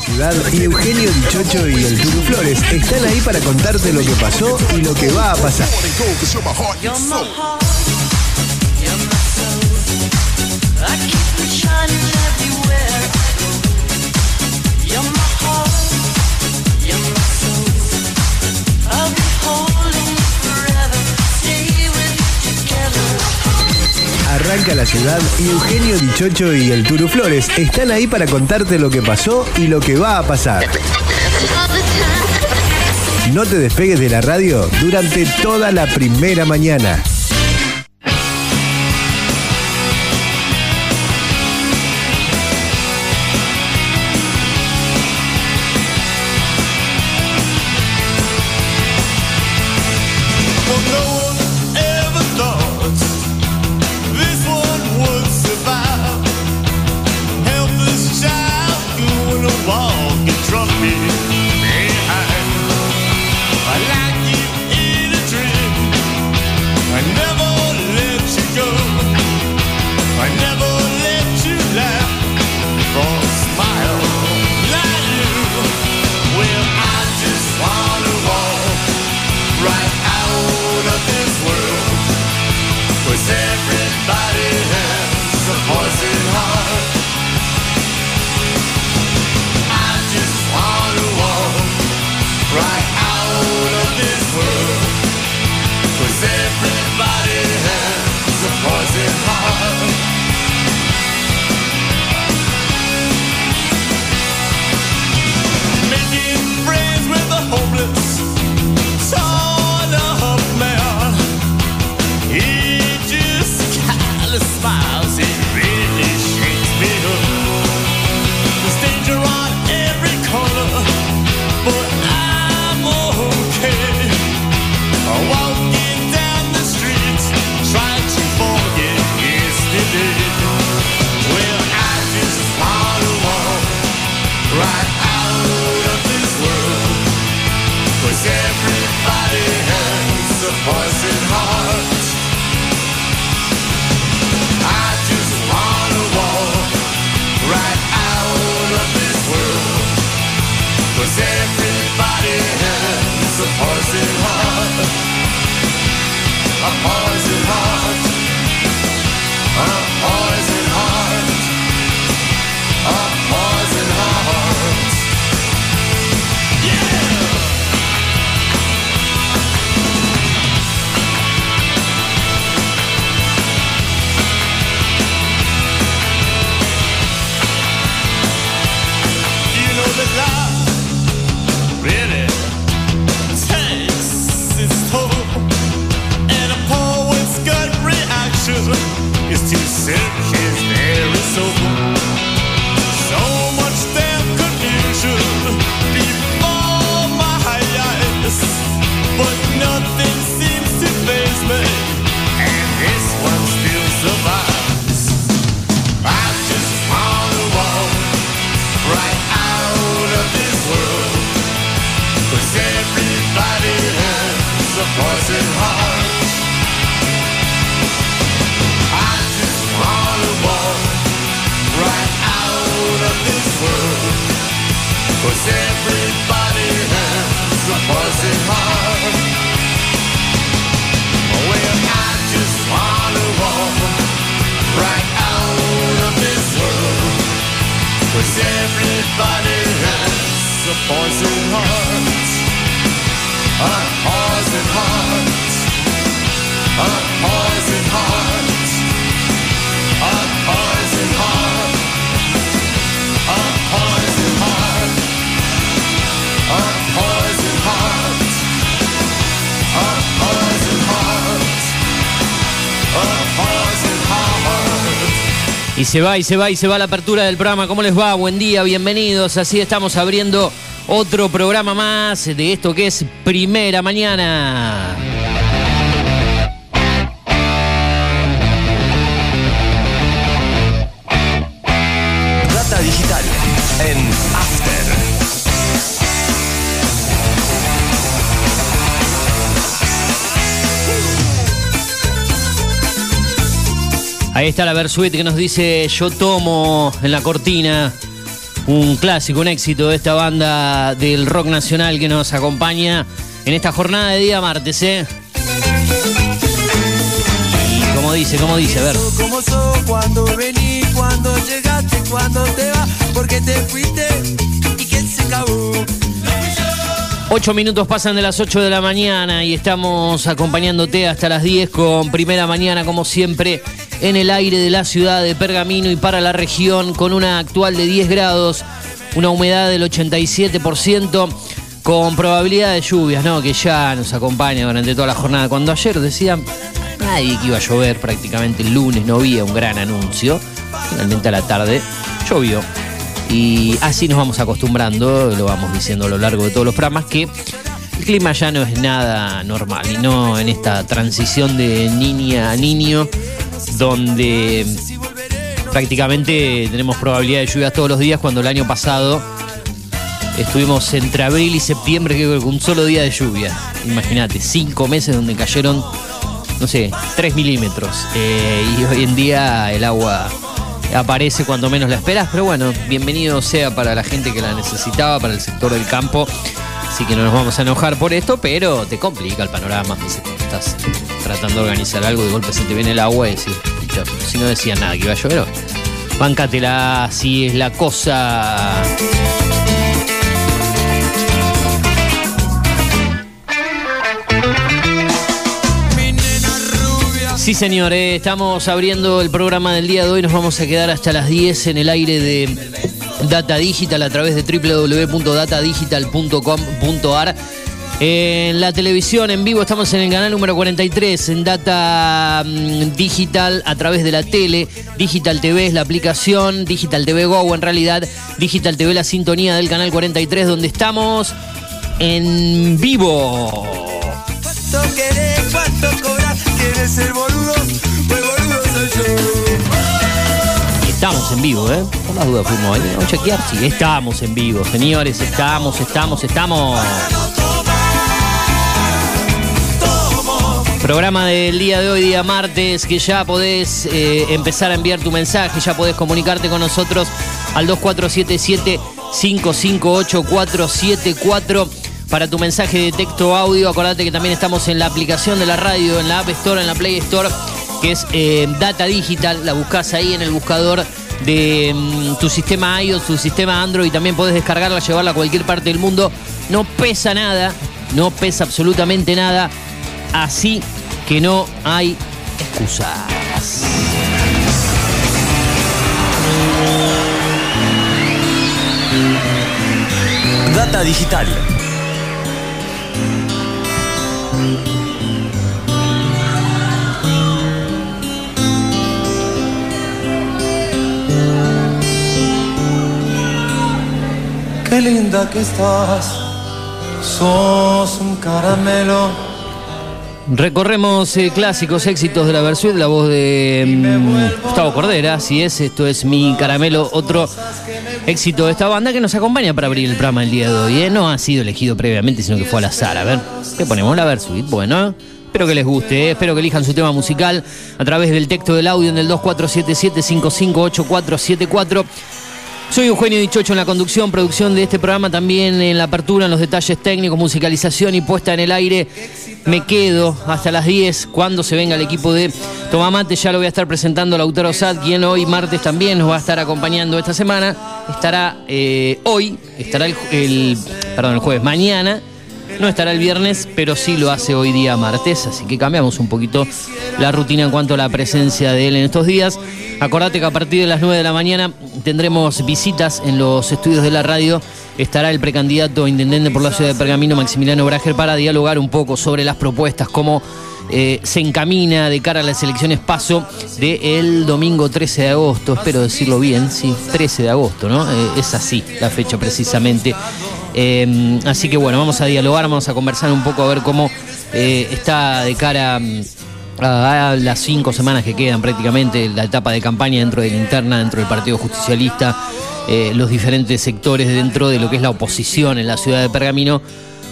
ciudad y Eugenio Dichocho y el Turu Flores están ahí para contarte lo que pasó y lo que va a pasar. arranca la ciudad y Eugenio Dichocho y el Turu Flores están ahí para contarte lo que pasó y lo que va a pasar. No te despegues de la radio durante toda la primera mañana. fogo. Você Y se va, y se va, y se va la apertura del programa. ¿Cómo les va? Buen día, bienvenidos. Así estamos abriendo otro programa más de esto que es Primera Mañana. Ahí está la Versuit que nos dice Yo tomo en la cortina. Un clásico, un éxito de esta banda del rock nacional que nos acompaña en esta jornada de día martes, ¿eh? Como dice, como dice, a ver. Vení, llegaste, cuando te vas, porque te fuiste y que se acabó. Ocho minutos pasan de las 8 de la mañana y estamos acompañándote hasta las 10 con primera mañana, como siempre, en el aire de la ciudad de Pergamino y para la región, con una actual de 10 grados, una humedad del 87%, con probabilidad de lluvias, ¿no? Que ya nos acompaña durante toda la jornada. Cuando ayer decían nadie que iba a llover, prácticamente el lunes no había un gran anuncio, finalmente a la tarde llovió. Y así nos vamos acostumbrando, lo vamos diciendo a lo largo de todos los programas, que el clima ya no es nada normal y no en esta transición de niña a niño, donde prácticamente tenemos probabilidad de lluvias todos los días, cuando el año pasado estuvimos entre abril y septiembre que con un solo día de lluvia. Imagínate, cinco meses donde cayeron, no sé, tres milímetros. Eh, y hoy en día el agua aparece cuando menos la esperas, pero bueno, bienvenido sea para la gente que la necesitaba, para el sector del campo. Así que no nos vamos a enojar por esto, pero te complica el panorama. Estás tratando de organizar algo, de golpe se te viene el agua y decís, "Pucha, si no decía nada que iba a llover, bancatela, así es la cosa. Sí, señor, eh, estamos abriendo el programa del día de hoy. Nos vamos a quedar hasta las 10 en el aire de Data Digital a través de www.datadigital.com.ar. En la televisión en vivo estamos en el canal número 43, en Data mm, Digital a través de la tele. Digital TV es la aplicación, Digital TV Go en realidad. Digital TV la sintonía del canal 43 donde estamos en vivo. ¿Cuánto querés? ¿Cuánto cobras? ¿Quieres ser Estamos en vivo, ¿eh? Por las dudas fuimos. Vamos a chequear. Sí, estamos en vivo, señores. Estamos, estamos, estamos. Programa del día de hoy, día martes, que ya podés eh, empezar a enviar tu mensaje, ya podés comunicarte con nosotros al 2477-558-474 para tu mensaje de texto audio. Acordate que también estamos en la aplicación de la radio, en la App Store, en la Play Store, que es eh, Data Digital. La buscas ahí en el buscador de mm, tu sistema iOS, tu sistema Android. También podés descargarla, llevarla a cualquier parte del mundo. No pesa nada, no pesa absolutamente nada. Así que no hay excusas. Data digital. Linda que estás. Sos un caramelo. Recorremos eh, clásicos éxitos de la versión, la voz de mm, Gustavo Cordera, así es, esto es Mi Caramelo, otro éxito de esta banda que nos acompaña para abrir el programa el día de hoy. ¿eh? No ha sido elegido previamente, sino que fue al azar. A ver, ¿qué ponemos? La Versuit. Bueno, espero que les guste, ¿eh? espero que elijan su tema musical a través del texto del audio en el 2477-558474. Soy Eugenio Dichocho en la conducción, producción de este programa, también en la apertura, en los detalles técnicos, musicalización y puesta en el aire. Me quedo hasta las 10 cuando se venga el equipo de Tomamate. Ya lo voy a estar presentando a Lautaro Sad, quien hoy martes también nos va a estar acompañando esta semana. Estará eh, hoy, estará el, el- perdón, el jueves, mañana. No estará el viernes, pero sí lo hace hoy día martes, así que cambiamos un poquito la rutina en cuanto a la presencia de él en estos días. Acordate que a partir de las 9 de la mañana tendremos visitas en los estudios de la radio. Estará el precandidato intendente por la ciudad de Pergamino, Maximiliano Brager, para dialogar un poco sobre las propuestas, cómo eh, se encamina de cara a las elecciones paso del domingo 13 de agosto. Espero decirlo bien, sí, 13 de agosto, ¿no? Eh, es así la fecha precisamente. Eh, así que bueno, vamos a dialogar, vamos a conversar un poco a ver cómo está de cara mm, a, las cinco semanas que quedan prácticamente la etapa de campaña dentro de la interna, dentro del Partido Justicialista, los diferentes sectores dentro de lo que es la oposición en la ciudad de Pergamino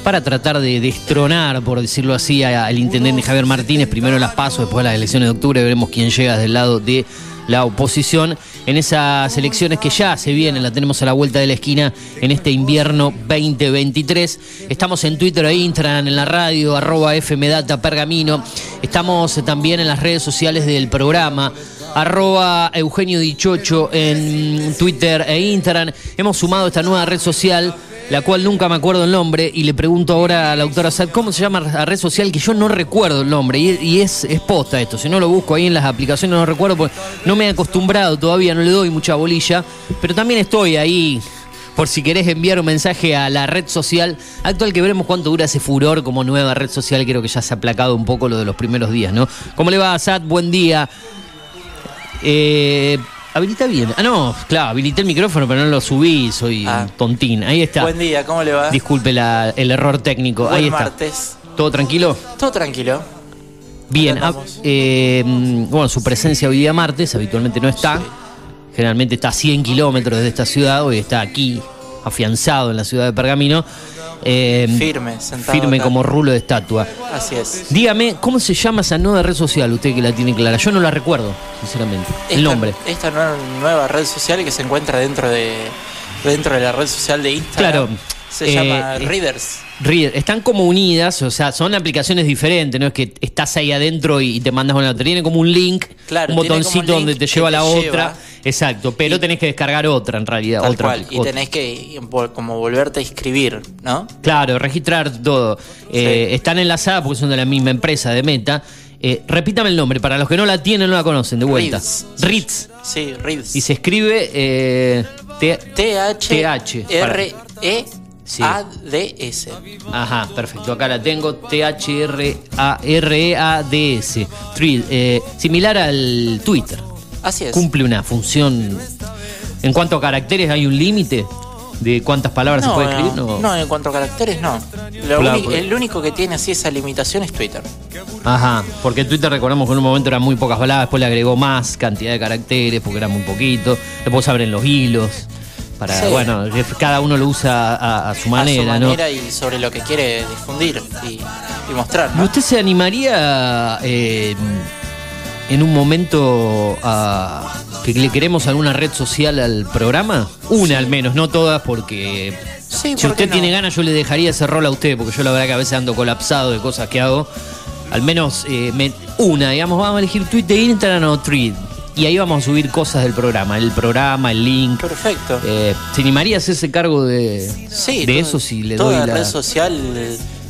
para tratar de destronar, por decirlo así, al intendente Javier Martínez, primero las pasos, después las elecciones de octubre, veremos quién llega del lado de la oposición en esas elecciones que ya se vienen, la tenemos a la vuelta de la esquina en este invierno 2023. Estamos en Twitter e Instagram, en la radio, arroba FMData Pergamino. Estamos también en las redes sociales del programa, arroba Eugenio Dichocho en Twitter e Instagram. Hemos sumado esta nueva red social la cual nunca me acuerdo el nombre, y le pregunto ahora a la doctora Sad, ¿cómo se llama la red social? Que yo no recuerdo el nombre, y, es, es posta esto, si no lo busco ahí en las aplicaciones no recuerdo, porque no me he acostumbrado todavía, no le doy mucha bolilla, pero también estoy ahí, por si querés enviar un mensaje a la red social actual, que veremos cuánto dura ese furor como nueva red social, creo que ya se ha aplacado un poco lo de los primeros días, ¿no? ¿Cómo le va, Sad? Buen día. Eh, habilita bien. Ah, no, claro, habilité el micrófono, pero no lo subí, soy Ah. tontín. Ahí está. Buen día, ¿cómo le va? Disculpe la- el error técnico. Buen Ahí está. martes. ¿Todo tranquilo? Todo tranquilo. Bien. Ah, eh, bueno, su presencia hoy día martes habitualmente no está. Sí. Generalmente está a 100 kilómetros de esta ciudad, hoy está aquí, afianzado en la ciudad de Pergamino. Eh, Firme, sentado Firme acá. como rulo de estatua. Así es. Dígame, ¿cómo se llama esa nueva red social? Usted que la tiene clara. Yo no la recuerdo, sinceramente. El nombre. Esta nueva, red social que se encuentra dentro de dentro de la red social de Instagram. Claro. Se Eh, llama eh, Readers. Reader, están como unidas, o sea, son aplicaciones diferentes, no es que estás ahí adentro y te mandas una otra. Tiene como un link, Claro, un botoncito link donde te lleva te la lleva. Exacto, pero tenés que descargar otra en realidad. Tal otra, cual. Y otra. tenés que como volverte a inscribir, ¿no? Claro, registrar todo. Eh, Están enlazadas porque son de la misma empresa de Meta. Eh, repítame el nombre, para los que no la tienen, no la conocen, de vuelta. Ritz. Sí, Reads. Y se escribe eh, T- T-H TH, para- Sí. R-E-A-D-S. Ajá, perfecto. Acá la tengo. T-H-R-A-R-E-A-D-S. Thread, eh, similar al Twitter. Así es. Cumple una función. En cuanto a caracteres, ¿hay un límite de cuántas palabras se No, puede escribir? no, no, en cuanto a caracteres, no. Lo Claro, uni- porque- el único que tiene así esa limitación es Twitter. Ajá, porque Twitter recordamos que en un momento eran muy pocas palabras, después le agregó más cantidad de caracteres porque era muy poquito. Después se abren los hilos. Para, Sí. bueno, cada uno lo usa a, a su manera, a su ¿no? manera y sobre lo que quiere difundir y, y mostrar, ¿Y ¿no? ¿Usted se animaría eh, en un momento a que le queremos alguna red social al programa? Una al menos, no todas, porque Sí, si ¿por qué usted no? tiene ganas yo le dejaría ese rol a usted, porque yo la verdad que a veces ando colapsado de cosas que hago. Al menos eh, me- una, digamos, vamos a elegir Twitter, Instagram o Tweet. Y ahí vamos a subir cosas del programa, el programa, el link. Perfecto. Eh, ¿Se animaría a hacerse cargo de, sí, de todo- eso si le doy la... red social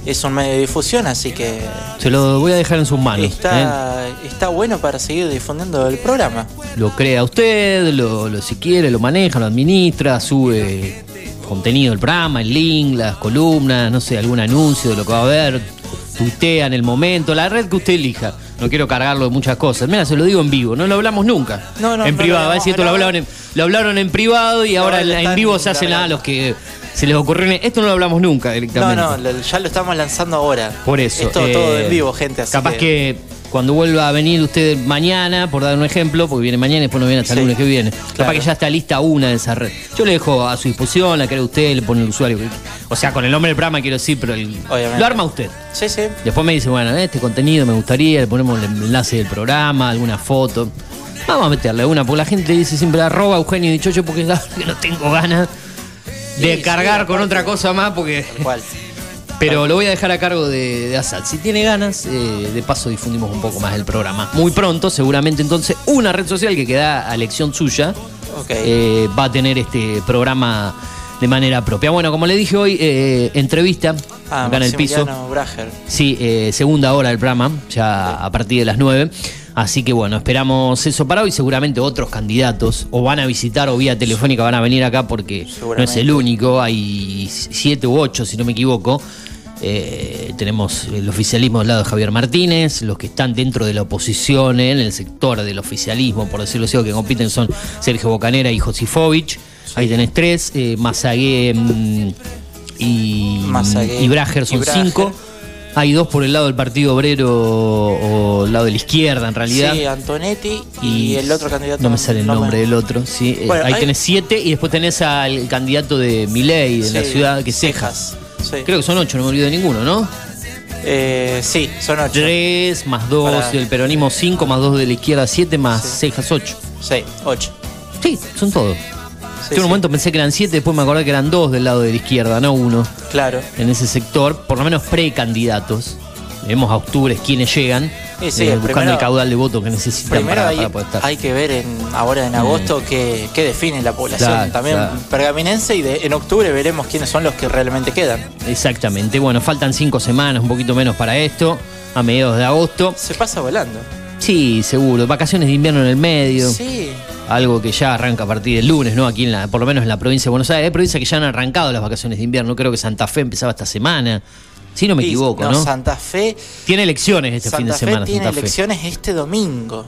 es un medio de difusión, así que Se lo voy a dejar en sus manos. ¿eh? está, está bueno para seguir difundiendo el programa. lo crea usted, lo, lo- si quiere, lo maneja, lo administra, sube contenido del programa, el link, las columnas, no sé, algún anuncio de lo que va a haber, tuitea en el momento, la red que usted elija. No quiero cargarlo de muchas cosas. Mira, se lo digo en vivo, no lo hablamos nunca. No, no, en no privado, a decir, esto lo hablaron, en, lo hablaron en privado y ahora en, vivo se hacen nada largando. los que se les ocurrió. en- Esto no lo hablamos nunca No, directamente. no, lo- ya lo estamos lanzando ahora. Por eso. Es todo, eh, todo en vivo, gente. Así capaz que... cuando vuelva a venir usted mañana, por dar un ejemplo, porque viene mañana y después no viene hasta el Sí, lunes que viene. Capaz que ya está lista una de esas redes. Yo le dejo a su disposición, la crea usted, le pone el usuario. O sea, con el nombre del programa quiero decir, pero el- lo arma usted. Sí, sí. Después me dice, bueno, este contenido me gustaría, le ponemos el enlace del programa, alguna foto. Vamos a meterle una, porque la gente dice siempre arroba Eugenio Dichocho porque que no tengo ganas de cargar con otra cosa más porque... Cual. Pero lo voy a dejar a cargo de, de Asad. Si tiene ganas, eh, de paso difundimos un poco más el programa. Muy pronto, seguramente entonces, una red social que queda a elección suya eh, va a tener este programa de manera propia. Bueno, como le dije hoy, eh, entrevista ah, acá en el piso. Brager. Sí, eh, segunda hora del programa, ya a partir de las 9. Así que bueno, esperamos eso para hoy. Seguramente otros candidatos o van a visitar o vía telefónica van a venir acá porque no es el único. Hay siete u ocho, si no me equivoco. Eh, tenemos el oficialismo del lado de Javier Martínez, los que están dentro de la oposición, eh, en el sector del oficialismo, por decirlo así, que compiten son Sergio Bocanera y Josifovich. Ahí tenés tres, eh, Mazagué y, Mazagué y Brager son y Brager. cinco. Hay dos por el lado del Partido Obrero o el lado de la izquierda, en realidad. Sí, Antonetti y, el otro candidato. No me sale el no nombre del otro. Sí. Eh, Bueno, ahí hay- tenés siete y después tenés al candidato de Milei de la Sí, ciudad, que es Cejas. Sí. Creo que son ocho, no me olvido de ninguno, ¿no? Eh, sí, son ocho. 3 más 2 Para- del peronismo 5 más 2 de la izquierda 7 más Sí. cejas 8. Sí, ocho. Sí, son todos. Sí, Yo en un sí. momento pensé que eran 7, después me acordé que eran 2 del lado de la izquierda, no uno. Claro. En ese sector, por lo menos precandidatos. Vemos a octubre quiénes llegan, Sí, sí, eh, buscando primero- el caudal de votos que necesitan Primero para, hay, para poder estar. hay que ver en, ahora en agosto qué, qué define la población Claro, también claro. pergaminense y de- en octubre veremos quiénes son los que realmente quedan. Exactamente. Bueno, faltan 5 semanas, un poquito menos para esto, a mediados de agosto. Se pasa volando. Sí, seguro. Vacaciones de invierno en el medio. Sí. Algo que ya arranca a partir del lunes, ¿no? Aquí en la, por lo menos en la provincia de Buenos Aires. Hay provincias que ya han arrancado las vacaciones de invierno. Creo que Santa Fe empezaba esta semana. Si no me equivoco, ¿no? Santa Fe. Tiene elecciones este fin de Fe semana, tiene Santa Fe. elecciones este domingo.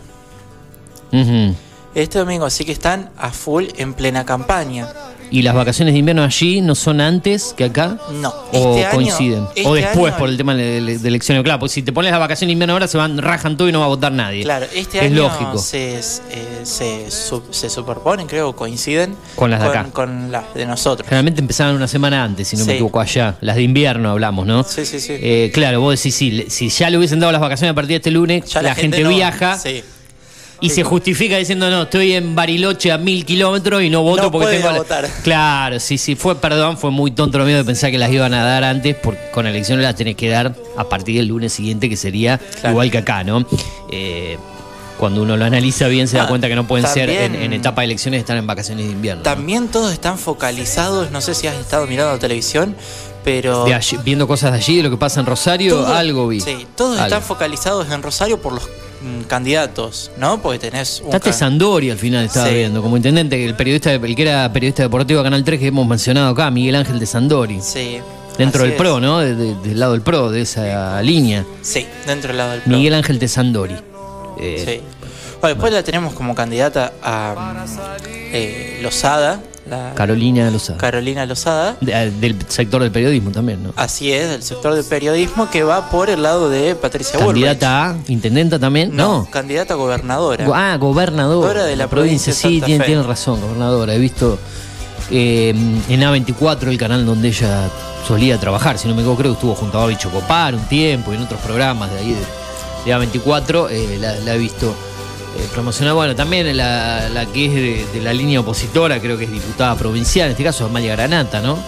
Este domingo, así que están a full en plena campaña. ¿Y las vacaciones de invierno allí no son antes que acá? No, ¿O este año- coinciden? este ¿O después año- por el tema de, de- de elecciones? Claro, porque si te pones las vacaciones de invierno ahora se van, rajan todo y no va a votar nadie. Claro, este es año lógico. Se, eh, se, se superponen, creo, coinciden Con las de acá. con las de nosotros. Generalmente empezaban una semana antes, si no me equivoco, allá. Las de invierno hablamos, ¿no? Sí, sí, sí. Eh, claro, vos decís, sí, si ya le hubiesen dado las vacaciones a partir de este lunes, Ya la, gente, no- viaja Sí. Y se justifica diciendo, no, estoy en Bariloche a mil kilómetros y no voto No porque tengo... la-". votar. Claro, sí, sí, fue, perdón, fue muy tonto lo mío de pensar que las iban a dar antes, porque con elecciones las tenés que dar a partir del lunes siguiente, que sería Claro. igual que acá, ¿no? Eh, cuando uno lo analiza bien se da Ah, cuenta que no pueden ser en, etapa de elecciones, están en vacaciones de invierno. ¿no? También todos están focalizados, no sé si has estado mirando televisión, pero De allí- viendo cosas de allí, de lo que pasa en Rosario, algo vi. Sí, todos Algo. están focalizados en Rosario por los mm, candidatos, ¿no? Porque tenés un ca- Sandori al final, estaba Sí. viendo, como intendente, el periodista, el que era periodista deportivo de Canal 3 que hemos mencionado acá, Miguel Ángel de Sandori. Sí. Dentro así del es. PRO, ¿no? De- de- del lado del PRO, de esa línea. Sí, dentro del lado del PRO. Miguel Ángel de Sandori. Eh, Sí. Bueno, después la tenemos como candidata a eh, Lozada, la Carolina Lozada. Carolina Lozada. De- eh, del sector del periodismo también, ¿no? Así es, del sector del periodismo que va por el lado de Patricia Bullrich. Candidata a intendenta también, No, ¿no? candidata a gobernadora. Ah, gobernadora. Gobernadora de la provincia sí, tiene, razón, gobernadora. He visto eh, en A24 el canal donde ella solía trabajar. Si no me equivoco, creo que estuvo junto a Babi Chocopar un tiempo y en otros programas de ahí de, de A24. eh, la, la he visto eh, promocionar. Bueno, también la, la que es de, de la línea opositora, creo que es diputada provincial, en este caso Amalia Granata, ¿no?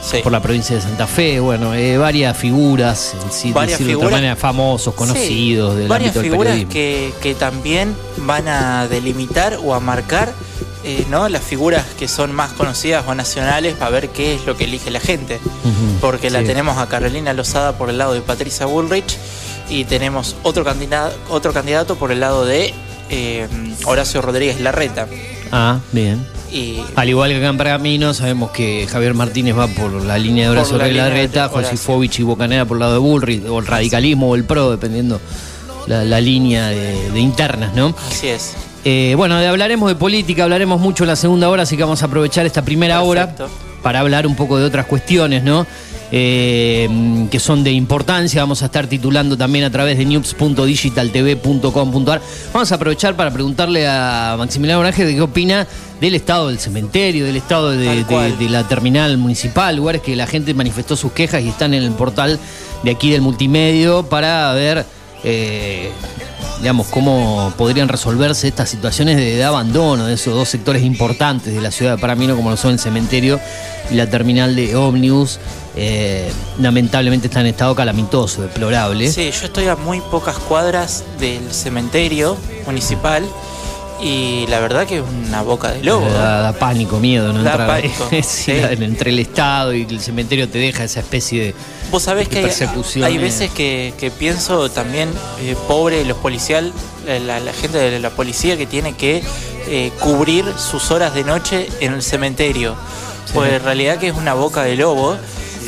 Sí. Por la provincia de Santa Fe. Bueno, eh, varias figuras, Varias decirlo de otra manera, famosos, conocidos Sí, del varias ámbito del figuras periodismo. que, que también van a delimitar o a marcar eh, ¿no? las figuras que son más conocidas o nacionales para ver qué es lo que elige la gente. Porque la sí. tenemos a Carolina Lozada por el lado de Patricia Bullrich y tenemos otro candidato, otro candidato por el lado de eh, Horacio Rodríguez Larreta. Ah, bien. Y Al igual que acá en Pergamino, sabemos que Javier Martínez va por la línea de Horacio la de Larreta. Josifovich y Bocanera por el lado de Bullrich, o el radicalismo o el PRO, dependiendo la, la línea de, de internas, ¿no? así es. Eh, bueno, de- hablaremos de política, hablaremos mucho en la segunda hora, así que vamos a aprovechar esta primera Perfecto. hora para hablar un poco de otras cuestiones, ¿no? Eh, que son de importancia. Vamos a estar titulando también a través de news.digitaltv.com.ar. Vamos a aprovechar para preguntarle a Maximiliano Orange de qué opina del estado del cementerio, del estado de, de la terminal municipal, lugares que la gente manifestó sus quejas y están en el portal de aquí del multimedio para ver. Eh, digamos, cómo podrían resolverse estas situaciones de, abandono de esos dos sectores importantes de la ciudad de Paramino, como lo son el cementerio y la terminal de ómnibus. Eh, lamentablemente está en estado calamitoso, deplorable. Sí, yo estoy a muy pocas cuadras del cementerio municipal y la verdad que es una boca de lobo. Da, da pánico, miedo, ¿no? Da Entrar ahí. pánico, Sí, sí. Entre el Estado y el cementerio te deja esa especie de. Vos sabés de que hay, eh. veces que, que pienso también, eh, pobre los policial, eh, la, la gente de la policía que tiene que eh, cubrir sus horas de noche en el cementerio. Pues en realidad que es una boca de lobo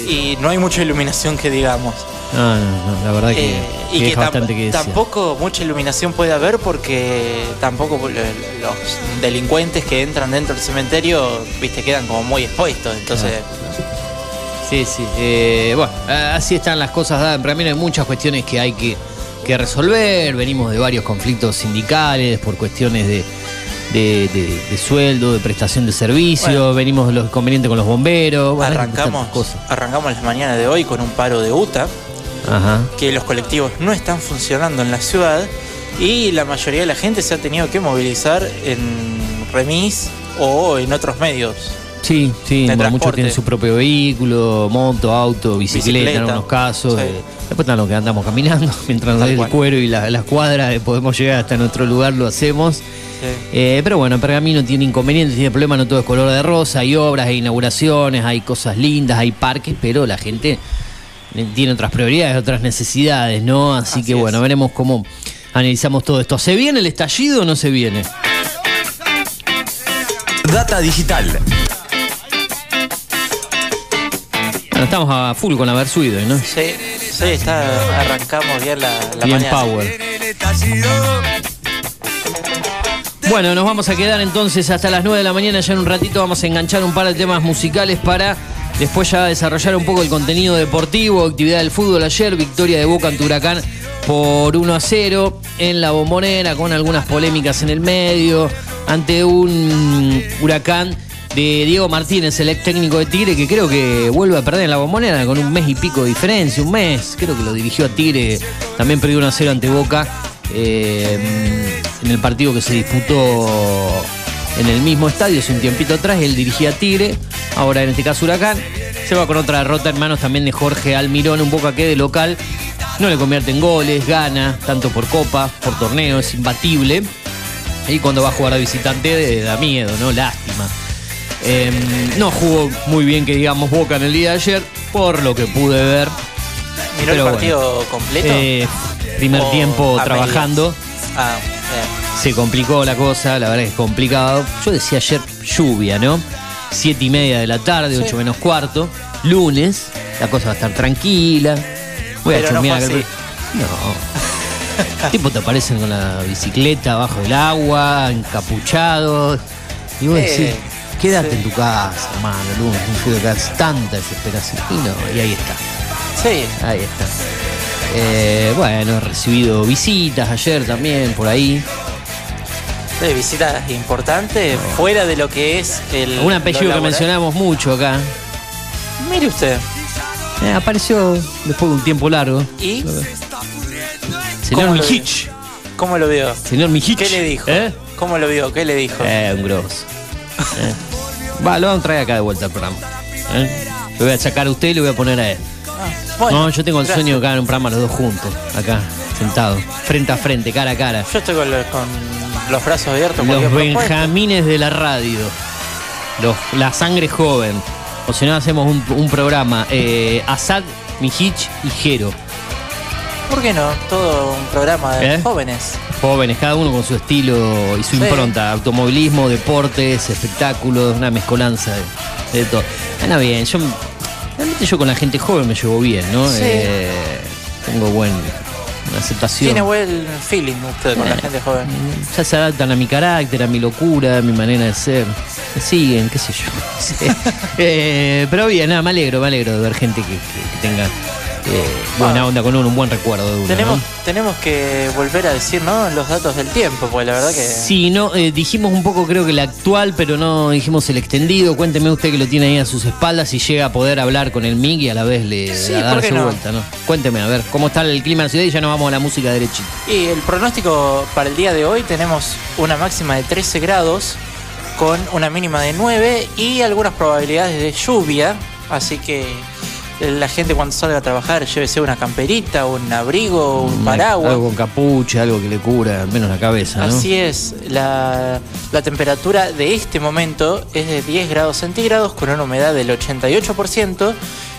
y no hay mucha iluminación que digamos. No, no, no, la verdad que, Eh, que y que deja tam- bastante que desear. tampoco mucha iluminación puede haber porque tampoco lo- los delincuentes que entran dentro del cementerio, viste, quedan como muy expuestos. Entonces, Sí, sí. Eh, bueno, así están las cosas dadas. Mí hay muchas cuestiones que hay que, que resolver. Venimos de varios conflictos sindicales por cuestiones de, de, de- de sueldo, de prestación de servicio, Bueno. venimos de los inconvenientes con los bomberos. bueno, Arrancamos, cosas. arrancamos las mañanas de hoy con un paro de UTA, Ajá. que los colectivos no están funcionando en la ciudad y la mayoría de la gente se ha tenido que movilizar en remis o en otros medios. Sí, sí, bueno, muchos tienen su propio vehículo, moto, auto, bicicleta, en algunos casos. Sí. eh, después están los que andamos caminando, mientras nos dé el cuero y la- las cuadras eh, podemos llegar hasta nuestro lugar, lo hacemos. Eh, pero bueno, Pergamino tiene inconvenientes, tiene problemas, no todo es color de rosa, hay obras, hay inauguraciones, hay cosas lindas, hay parques, pero la gente tiene otras prioridades, otras necesidades, ¿no? Así, Así que bueno, es. veremos cómo analizamos todo esto. ¿Se viene el estallido o no se viene? Data digital. Bueno, estamos a full con la Versuido, ¿no? Sí, sí, está, arrancamos bien la, la Bien mañana. power. Bueno, nos vamos a quedar entonces hasta las 9 de la mañana. Ya en un ratito vamos a enganchar un par de temas musicales para después ya desarrollar un poco el contenido deportivo, actividad del fútbol ayer, victoria de Boca ante Huracán por 1 a 0 en la bombonera con algunas polémicas en el medio ante un Huracán de Diego Martínez, el ex técnico de Tigre, que creo que vuelve a perder en la bombonera con un mes y pico de diferencia, un mes, creo que lo dirigió a Tigre, también perdió 1 a 0 ante Boca eh, en el partido que se disputó en el mismo estadio hace un tiempito atrás, él dirigía Tigre, ahora en este caso Huracán, se va con otra derrota en manos también de Jorge Almirón, un Boca que de local no le convierte en goles, gana, tanto por copa, por torneo, es imbatible. Y cuando va a jugar a visitante eh, da miedo, ¿no? Lástima. Eh, no jugó muy bien que digamos Boca en el día de ayer, por lo que pude ver. ¿Miró Pero el partido completo? Eh, primer ¿O tiempo trabajando. Ah, bien. Se complicó la cosa, la verdad que es complicado. Yo decía ayer lluvia, ¿no? Siete y media de la tarde, Sí. ocho menos cuarto. Lunes, la cosa va a estar tranquila. Voy Pero a no chusmear. fue que- No. tipo te aparecen con la bicicleta bajo el agua, encapuchados. Y vos Eh, decís, quédate sí. en tu casa, hermano, lunes, un frío de casa, tanta desesperación. Y no, y ahí está. Sí, Ahí está. Eh, bueno, he recibido visitas ayer también por ahí. De visitas importantes, fuera de lo que es el. Un apellido que mencionamos mucho acá. Mire usted. Eh, apareció después de un tiempo largo. ¿Y Señor ¿Cómo lo Mijich. cómo lo vio? Señor Mijich. ¿Qué le dijo? ¿Eh? ¿Cómo lo vio? ¿Qué le dijo? Eh, un grosso. Eh. Va, lo vamos a traer acá de vuelta al programa. ¿Eh? Lo voy a sacar a usted y lo voy a poner a él. Ah, bueno, no, yo tengo el gracias. sueño de acá en un programa los dos juntos. Acá, sentados. Frente a frente, cara a cara. Yo estoy con los brazos abiertos. Los benjamines de la radio. Los, la sangre joven. O si no, hacemos un, un programa. Eh, Asad, Mijich y Jero. ¿Por qué no? Todo un programa de ¿Eh? jóvenes. Jóvenes, cada uno con su estilo y su Sí. impronta. Automovilismo, deportes, espectáculos, una mezcolanza de, de todo. Anda bien, yo realmente yo con la gente joven me llevo bien, ¿no? Sí. Eh, tengo buen aceptación. Tiene buen feeling usted con la Eh. gente joven. Ya se adaptan a mi carácter, a mi locura, a mi manera de ser. Me siguen, qué sé yo. Eh, pero bien, nada, me alegro, me alegro de ver gente que, que- que tenga buena Ah. onda con uno, un buen recuerdo de uno. Tenemos, ¿no? tenemos que volver a decir, ¿no? Los datos del tiempo, porque la verdad que. Sí, no, eh, dijimos un poco creo que el actual, pero no dijimos el extendido. Cuénteme usted que lo tiene ahí a sus espaldas y llega a poder hablar con el MIG y a la vez le Sí, a ¿por darse qué no? vuelta, ¿no? Cuénteme, a ver, ¿cómo está el clima en la ciudad? Y ya nos vamos a la música derechita. Y el pronóstico para el día de hoy tenemos una máxima de 13 grados con una mínima de 9 y algunas probabilidades de lluvia. Así que eh, la gente cuando salga a trabajar llévese una camperita, un abrigo, un paraguas. Algo con capucha, algo que le cubra al menos la cabeza, ¿no? Así es, la, la temperatura de este momento es de 10 grados centígrados con una humedad del 88%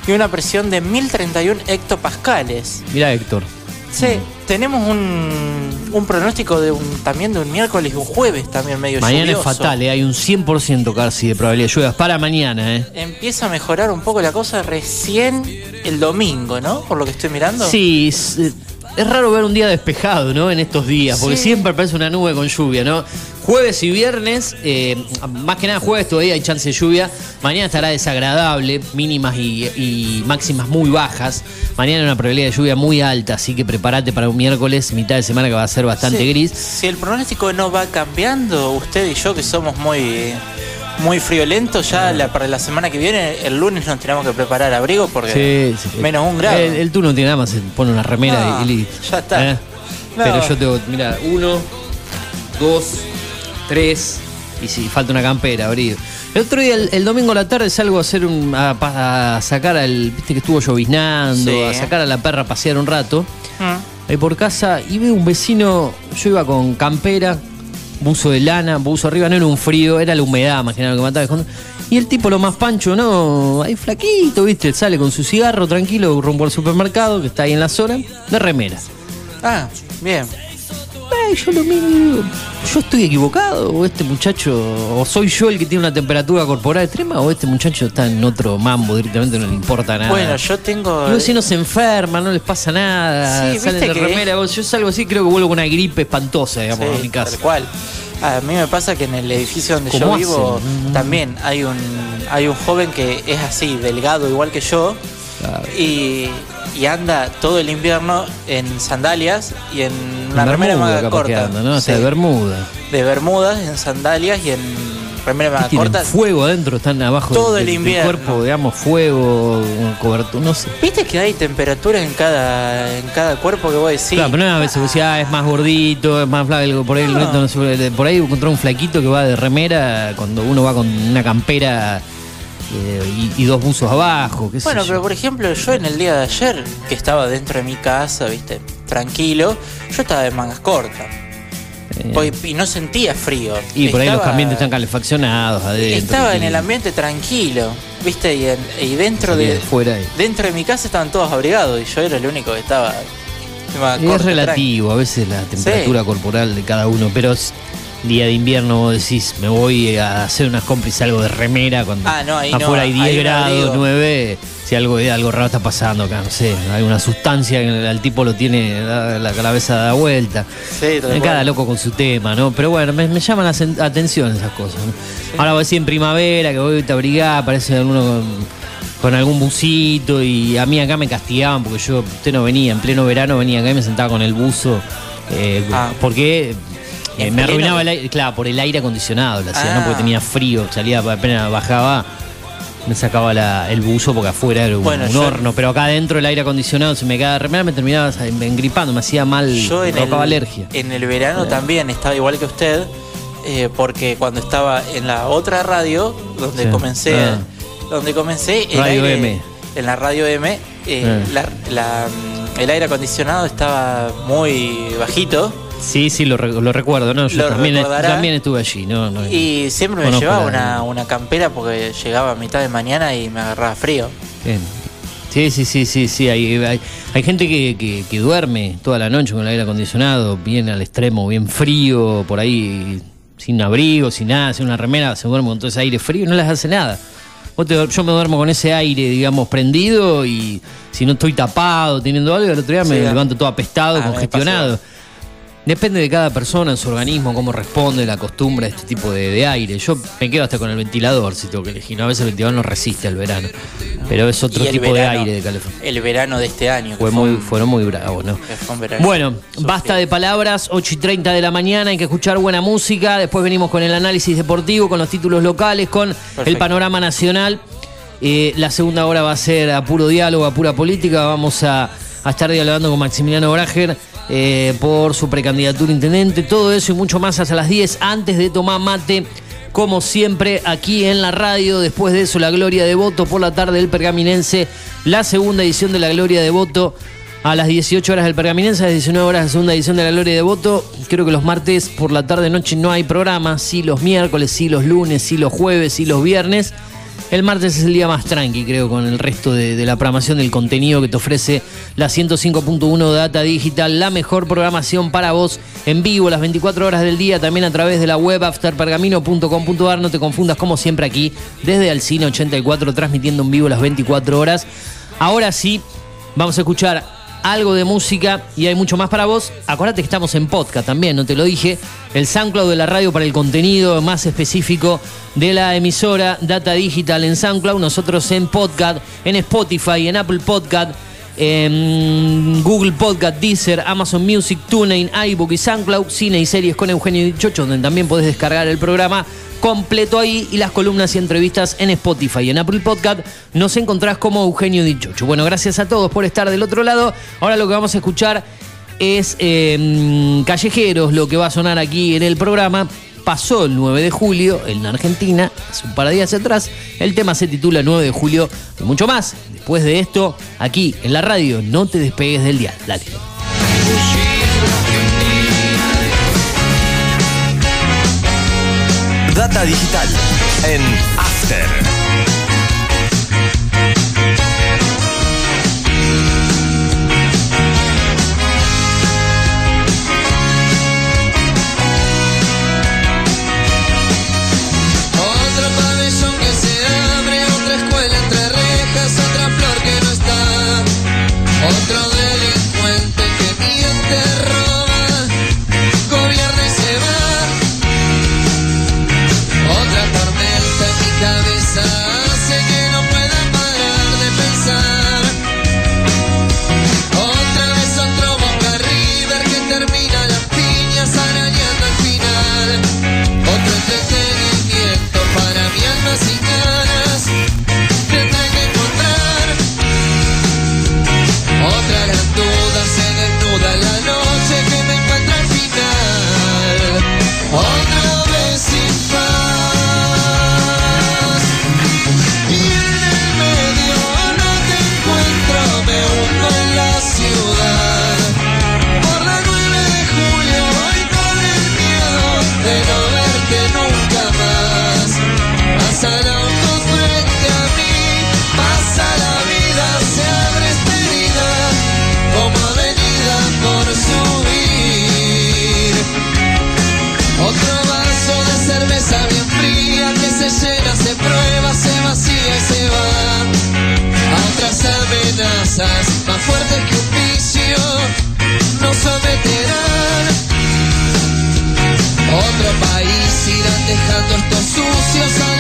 y una presión de 1031 hectopascales. Mira, Héctor. Sí, tenemos un, un pronóstico de un, también de un miércoles y un jueves también medio Mañana lluvioso. es fatal, ¿eh? hay un 100% casi de probabilidad de lluvias para mañana, ¿eh? Empieza a mejorar un poco la cosa recién el domingo, ¿no? Por lo que estoy mirando. Sí, eh, es raro ver un día despejado, ¿no? En estos días, porque Sí. siempre aparece una nube con lluvia, ¿no? Jueves y viernes, eh, más que nada jueves todavía hay chance de lluvia. Mañana estará desagradable, mínimas y, y máximas muy bajas. Mañana hay una probabilidad de lluvia muy alta, así que prepárate para un miércoles, mitad de semana que va a ser bastante Sí, gris. Si el pronóstico no va cambiando, usted y yo que somos muy muy friolentos, ya la- para la semana que viene, el lunes nos tenemos que preparar abrigo porque Sí, sí. menos un grado. El, el tú no tiene nada más, se pone una remera No, y, y listo. ya está. ¿Eh? No. Pero yo tengo, mira, uno, dos, tres, y si falta una campera, abrigo. El otro día, el, el domingo a la tarde, salgo a hacer un. a, a sacar al. viste que estuvo lloviznando, Sí. a sacar a la perra a pasear un rato. Mm. Ahí por casa, y veo un vecino, yo iba con campera, buzo de lana, buzo arriba, no era un frío, era la humedad más que que mataba. Y el tipo lo más pancho, ¿no? Ahí flaquito, ¿viste? Sale con su cigarro tranquilo rumbo al supermercado que está ahí en la zona, de remera. Ah, bien. Eh, yo lo miro ¿yo estoy equivocado? ¿O este muchacho, o soy yo el que tiene una temperatura corporal extrema? ¿O este muchacho está en otro mambo directamente, no le importa nada? Bueno, yo tengo. Los vecinos se enferman, no les pasa nada, Sí, salen de remera. Vos- Yo salgo así, creo que vuelvo con una gripe espantosa, digamos, Sí, a mi casa. Tal cual. A mí me pasa que en el edificio donde ¿Cómo yo vivo también hay un hay un joven que es así, delgado igual que yo Claro. y, y anda todo el invierno en sandalias y en una remera manga corta. anda, ¿no? Hasta Sí, de Bermuda. de bermudas, en sandalias y en remera ¿Qué manga corta. Fuego adentro, están abajo Todo del, el del invierno. cuerpo, digamos, fuego, no sé. ¿Viste que hay temperatura en cada en cada cuerpo que vos decís? Claro, pero no, a veces decís, ah, es más gordito, es más flaco, por ahí, No. no por ahí encontró un flaquito que va de remera cuando uno va con una campera eh, y, y dos buzos abajo, qué sé Bueno, yo. pero por ejemplo, yo en el día de ayer, que estaba dentro de mi casa, viste, tranquilo, yo estaba de mangas cortas. Eh, y no sentía frío. y por ahí los ambientes están calefaccionados adentro. Estaba en el ambiente tranquilo, viste, y, en- y dentro de, de fuera dentro de mi casa estaban todos abrigados y yo era el único que estaba. Es relativo a veces la temperatura corporal de cada uno, pero día de invierno vos decís, me voy a hacer unas compras y salgo de remera cuando Ah, no, ahí no, afuera hay 10 ahí un grados, abrigo. 9, si algo, algo raro está pasando acá, no sé, hay una sustancia que el tipo lo tiene la, la cabeza da vuelta. Sí, Cada loco con su tema, ¿no? Pero bueno, me, me llaman la atención esas cosas. ¿no? Ahora voy a decir en primavera, que voy a abrigar, parece alguno con, con algún busito y a mí acá me castigaban porque yo, usted no venía, en pleno verano venía acá y me sentaba con el buzo. eh, Ah. Porque eh, me arruinaba el aire, claro, por el aire acondicionado lo hacía, ¿no? Ah. Porque tenía frío, salía apenas bajaba, me sacaba la- el buzo porque afuera era un, Bueno, un yo- horno, pero acá adentro el aire acondicionado se me quedaba remera, me terminaba engripando, me hacía mal, Yo me provocaba alergia. en el verano también estaba igual que usted, eh, porque cuando estaba en la otra radio, donde Sí. comencé, Ah. donde comencé, el Radio aire- M. en la radio M, eh, Ah. la- la, el aire acondicionado estaba muy bajito Sí, sí, lo, lo recuerdo, ¿no? Yo Lo también, estuve allí, ¿no? no y siempre me llevaba una, una campera porque llegaba a mitad de mañana y me agarraba frío. Bien. Sí, sí, sí, sí, sí. Hay, hay, hay gente que, que- que duerme toda la noche con el aire acondicionado, bien al extremo, bien frío, por ahí sin abrigo, sin nada, sin una remera, se duerme con todo ese aire frío y no les hace nada. Vos te- yo me duermo con ese aire, digamos, prendido y si no estoy tapado, teniendo algo, el otro día me Sí. levanto todo apestado, Ah, congestionado. Depende de cada persona, en su organismo, cómo responde, la costumbre a este tipo de, de aire. Yo me quedo hasta con el ventilador si tengo que elegir. ¿no? A veces el ventilador no resiste al verano. Pero es otro tipo de aire de calefón. El verano de este año. Fue muy, fueron muy bravos, ¿no? Bueno, sufrido. basta de palabras, 8 y 30 de la mañana, hay que escuchar buena música, después venimos con el análisis deportivo, con los títulos locales, con el panorama nacional. Eh, la segunda hora va a ser a puro diálogo, a pura política, vamos a, a estar dialogando con Maximiliano Brager eh, por su precandidatura intendente, todo eso y mucho más hasta las 10 antes de tomar mate. Como siempre, aquí en la radio, después de eso, la Gloria de Voto por la tarde del Pergaminense, la segunda edición de la Gloria de Voto a las 18 horas del Pergaminense, a las 19 horas la segunda edición de la Gloria de Voto. Creo que los martes por la tarde noche no hay programa, sí los miércoles, sí los lunes, sí los jueves, sí los viernes. El martes es el día más tranqui, creo, con el resto de, la programación del contenido que te ofrece la 105.1 Data Digital, la mejor programación para vos en vivo las 24 horas del día, también a través de la web afterpergamino.com.ar. No te confundas, como siempre, aquí desde Alcina 84, transmitiendo en vivo las 24 horas. Ahora sí, vamos a escuchar algo de música y hay mucho más para vos. Acuérdate que estamos en podcast también, no te lo dije. El SoundCloud de la radio para el contenido más específico de la emisora Data Digital en SoundCloud. Nosotros en podcast, en Spotify, en Apple Podcast, en Google Podcast, Deezer, Amazon Music, TuneIn, iBook y SoundCloud. Cine y series con Eugenio Dichocho, donde también podés descargar el programa completo ahí y las columnas y entrevistas en Spotify y en Apple Podcast nos encontrás como Eugenio Dichocho. Bueno, gracias a todos por estar del otro lado. Ahora lo que vamos a escuchar es eh, Callejeros, lo que va a sonar aquí en el programa. Pasó el 9 de julio en Argentina, hace un par de días atrás. El tema se titula 9 de julio y mucho más. Después de esto, aquí en la radio, no te despegues del dial. Dale. Data digital en After. Otro pabellón que se abre, otra escuela entre rejas, otra flor que no está. Más fuertes que un vicio nos someterán. Otro país irán dejando estos sucios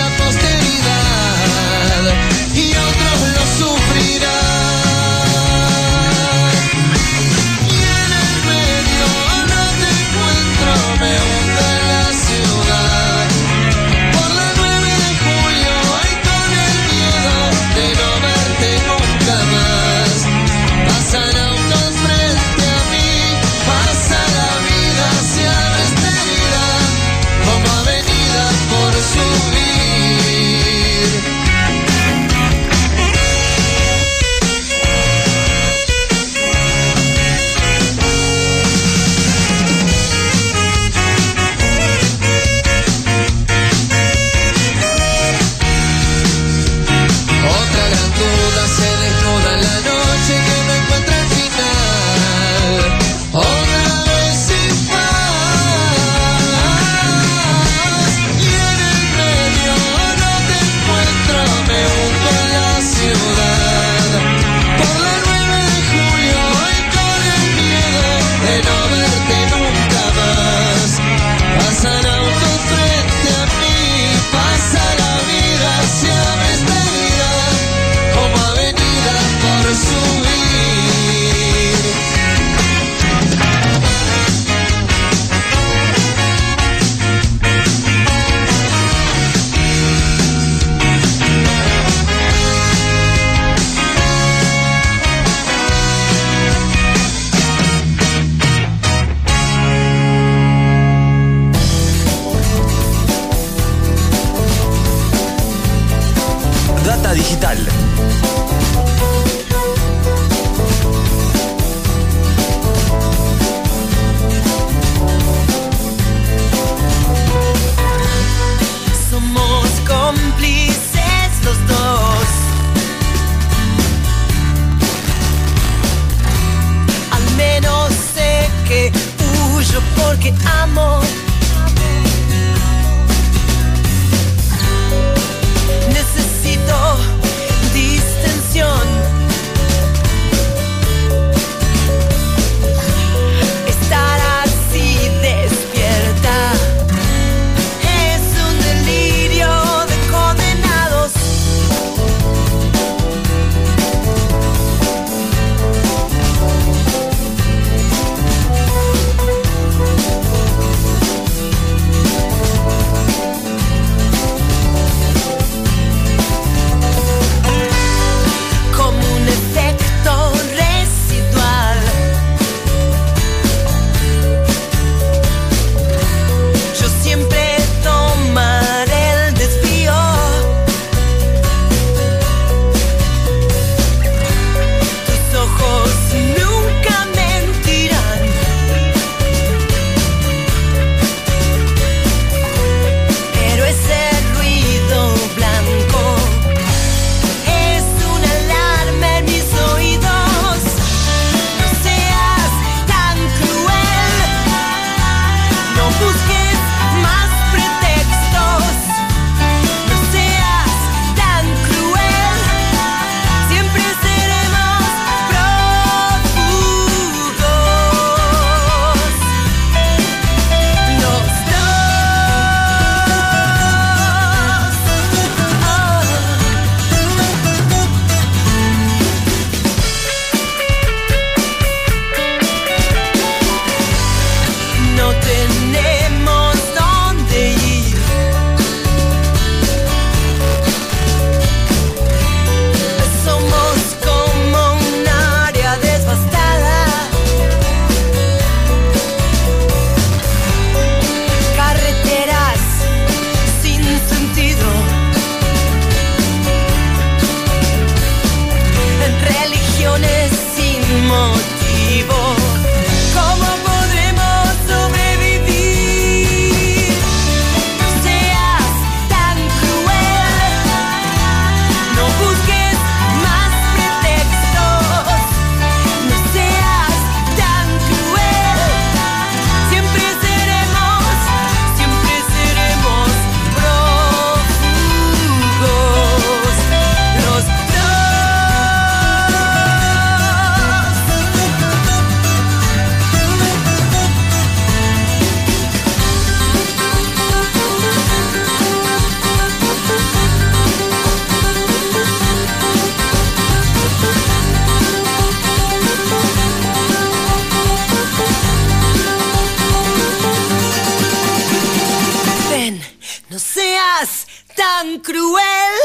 tan cruel.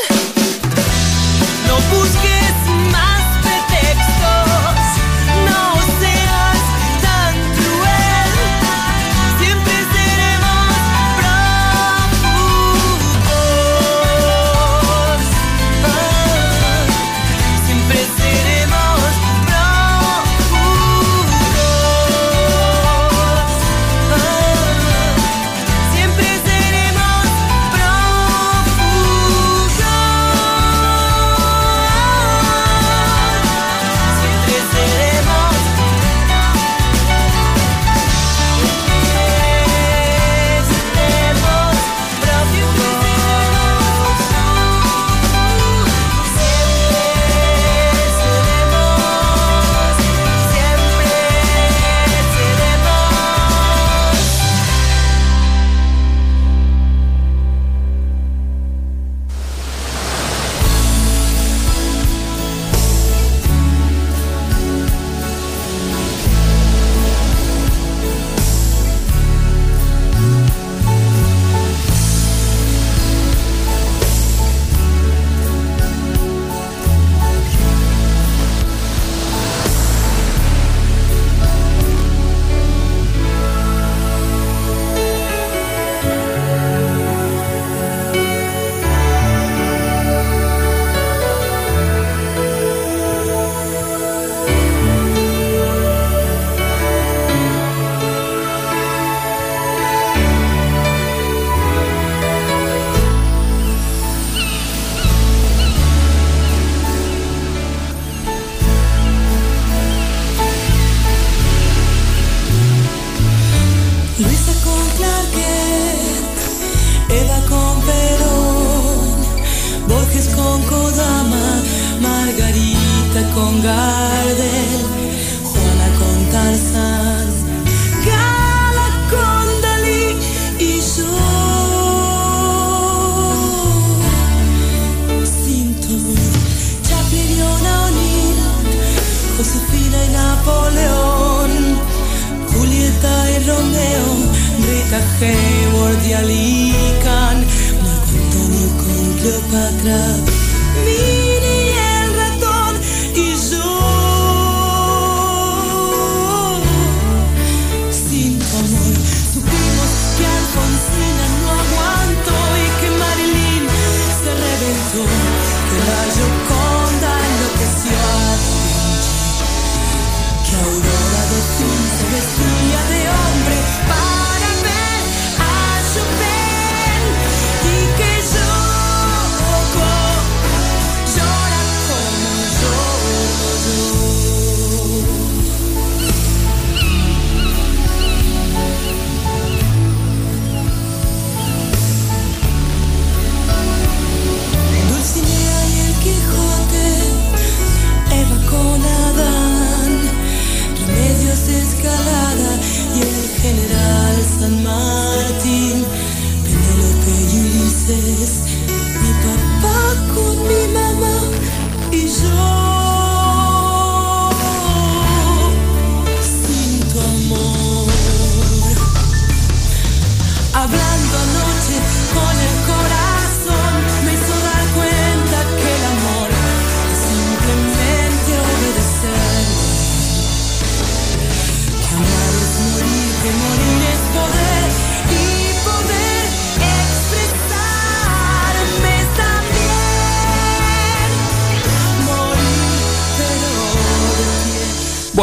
No busques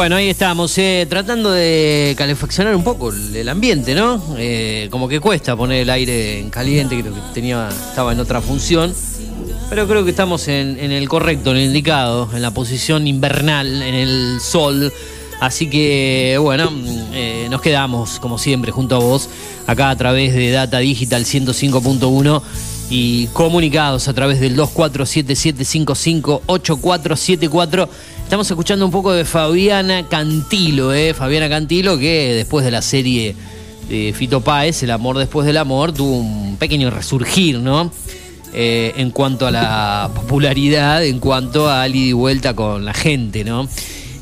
Bueno, ahí estamos, eh, tratando de calefaccionar un poco el, ambiente, ¿no? Eh, como que cuesta poner el aire en caliente, creo que tenía, estaba en otra función. Pero creo que estamos en, el correcto, en el indicado, en la posición invernal, en el sol. Así que, bueno, eh, nos quedamos, como siempre, junto a vos, acá a través de Data Digital 105.1 y comunicados a través del 2477558474. Estamos escuchando un poco de Fabiana Cantilo, ¿eh? Fabiana Cantilo, que después de la serie de Fito Páez, El amor después del amor, tuvo un pequeño resurgir, ¿no? Eh, en cuanto a la popularidad, en cuanto a ida y vuelta con la gente, ¿no?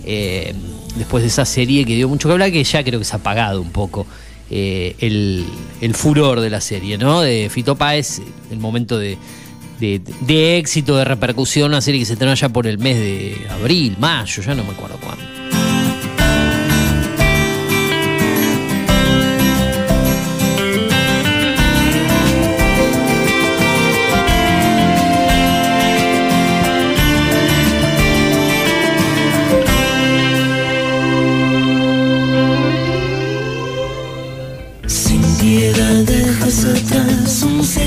Eh, después de esa serie que dio mucho que hablar, que ya creo que se ha apagado un poco eh, el, el furor de la serie, ¿no? De Fito Páez, el momento de, de- de éxito, de repercusión, una que se estrenó ya por el mes de abril, mayo, ya no me acuerdo cuándo.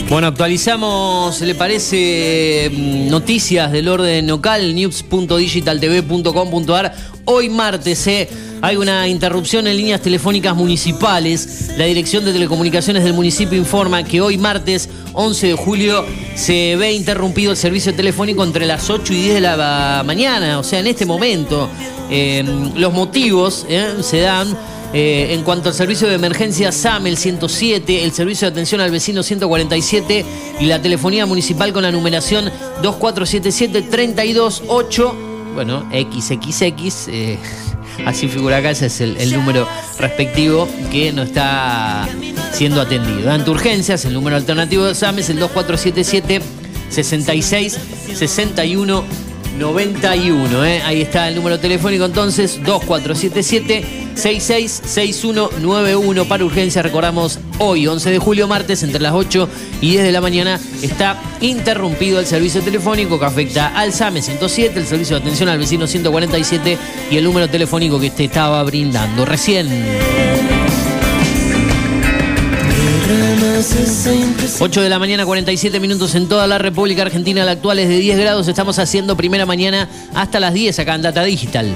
Bueno, actualizamos, ¿le parece? mm, Noticias del orden local, news.digitaltv.com.ar. Hoy martes, ¿eh? Hay una interrupción en líneas telefónicas municipales. La Dirección de Telecomunicaciones del municipio informa que hoy martes 11 de julio se ve interrumpido el servicio telefónico entre las 8 y 10 de la mañana, o sea, en este momento. Eh, los motivos ¿eh? se dan eh, en cuanto al servicio de emergencia SAM, el 107, el servicio de atención al vecino 147 y la telefonía municipal con la numeración 2477-328, bueno, XXX, eh, así figura acá, ese es el, número respectivo que no está siendo atendido. Ante urgencias, el número alternativo de SAM es el 2477 66 61 91, ¿eh? ahí está el número telefónico entonces 2477 666191 para urgencia, recordamos hoy 11 de julio martes entre las 8 y 10 de la mañana está interrumpido el servicio telefónico que afecta al SAME 107, el servicio de atención al vecino 147 y el número telefónico que te estaba brindando recién. 8 de la mañana, 47 minutos en toda la República Argentina. La actual es de 10 grados. Estamos haciendo primera mañana hasta las 10 acá en Data Digital.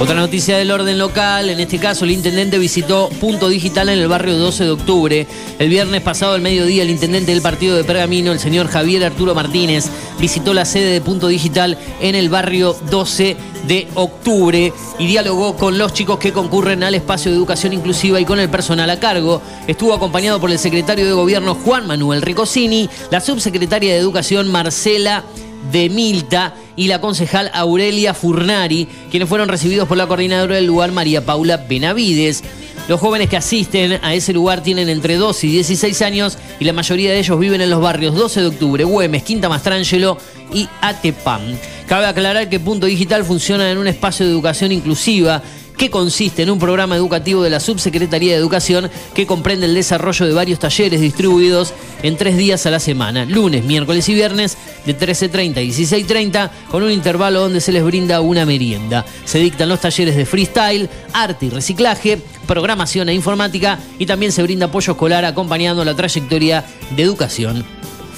Otra noticia del orden local, en este caso el intendente visitó Punto Digital en el barrio 12 de octubre. El viernes pasado al mediodía el intendente del partido de Pergamino, el señor Javier Arturo Martínez, visitó la sede de Punto Digital en el barrio 12 de octubre y dialogó con los chicos que concurren al espacio de educación inclusiva y con el personal a cargo. Estuvo acompañado por el secretario de gobierno Juan Manuel Ricosini, la subsecretaria de educación Marcela de Milta y la concejal Aurelia Furnari, quienes fueron recibidos por la coordinadora del lugar María Paula Benavides. Los jóvenes que asisten a ese lugar tienen entre 12 y 16 años y la mayoría de ellos viven en los barrios 12 de octubre, Güemes, Quinta Mastrangelo y Atepam. Cabe aclarar que Punto Digital funciona en un espacio de educación inclusiva que consiste en un programa educativo de la Subsecretaría de Educación que comprende el desarrollo de varios talleres distribuidos en tres días a la semana, lunes, miércoles y viernes, de 13.30 y 16.30, con un intervalo donde se les brinda una merienda. Se dictan los talleres de freestyle, arte y reciclaje, programación e informática y también se brinda apoyo escolar acompañando la trayectoria de educación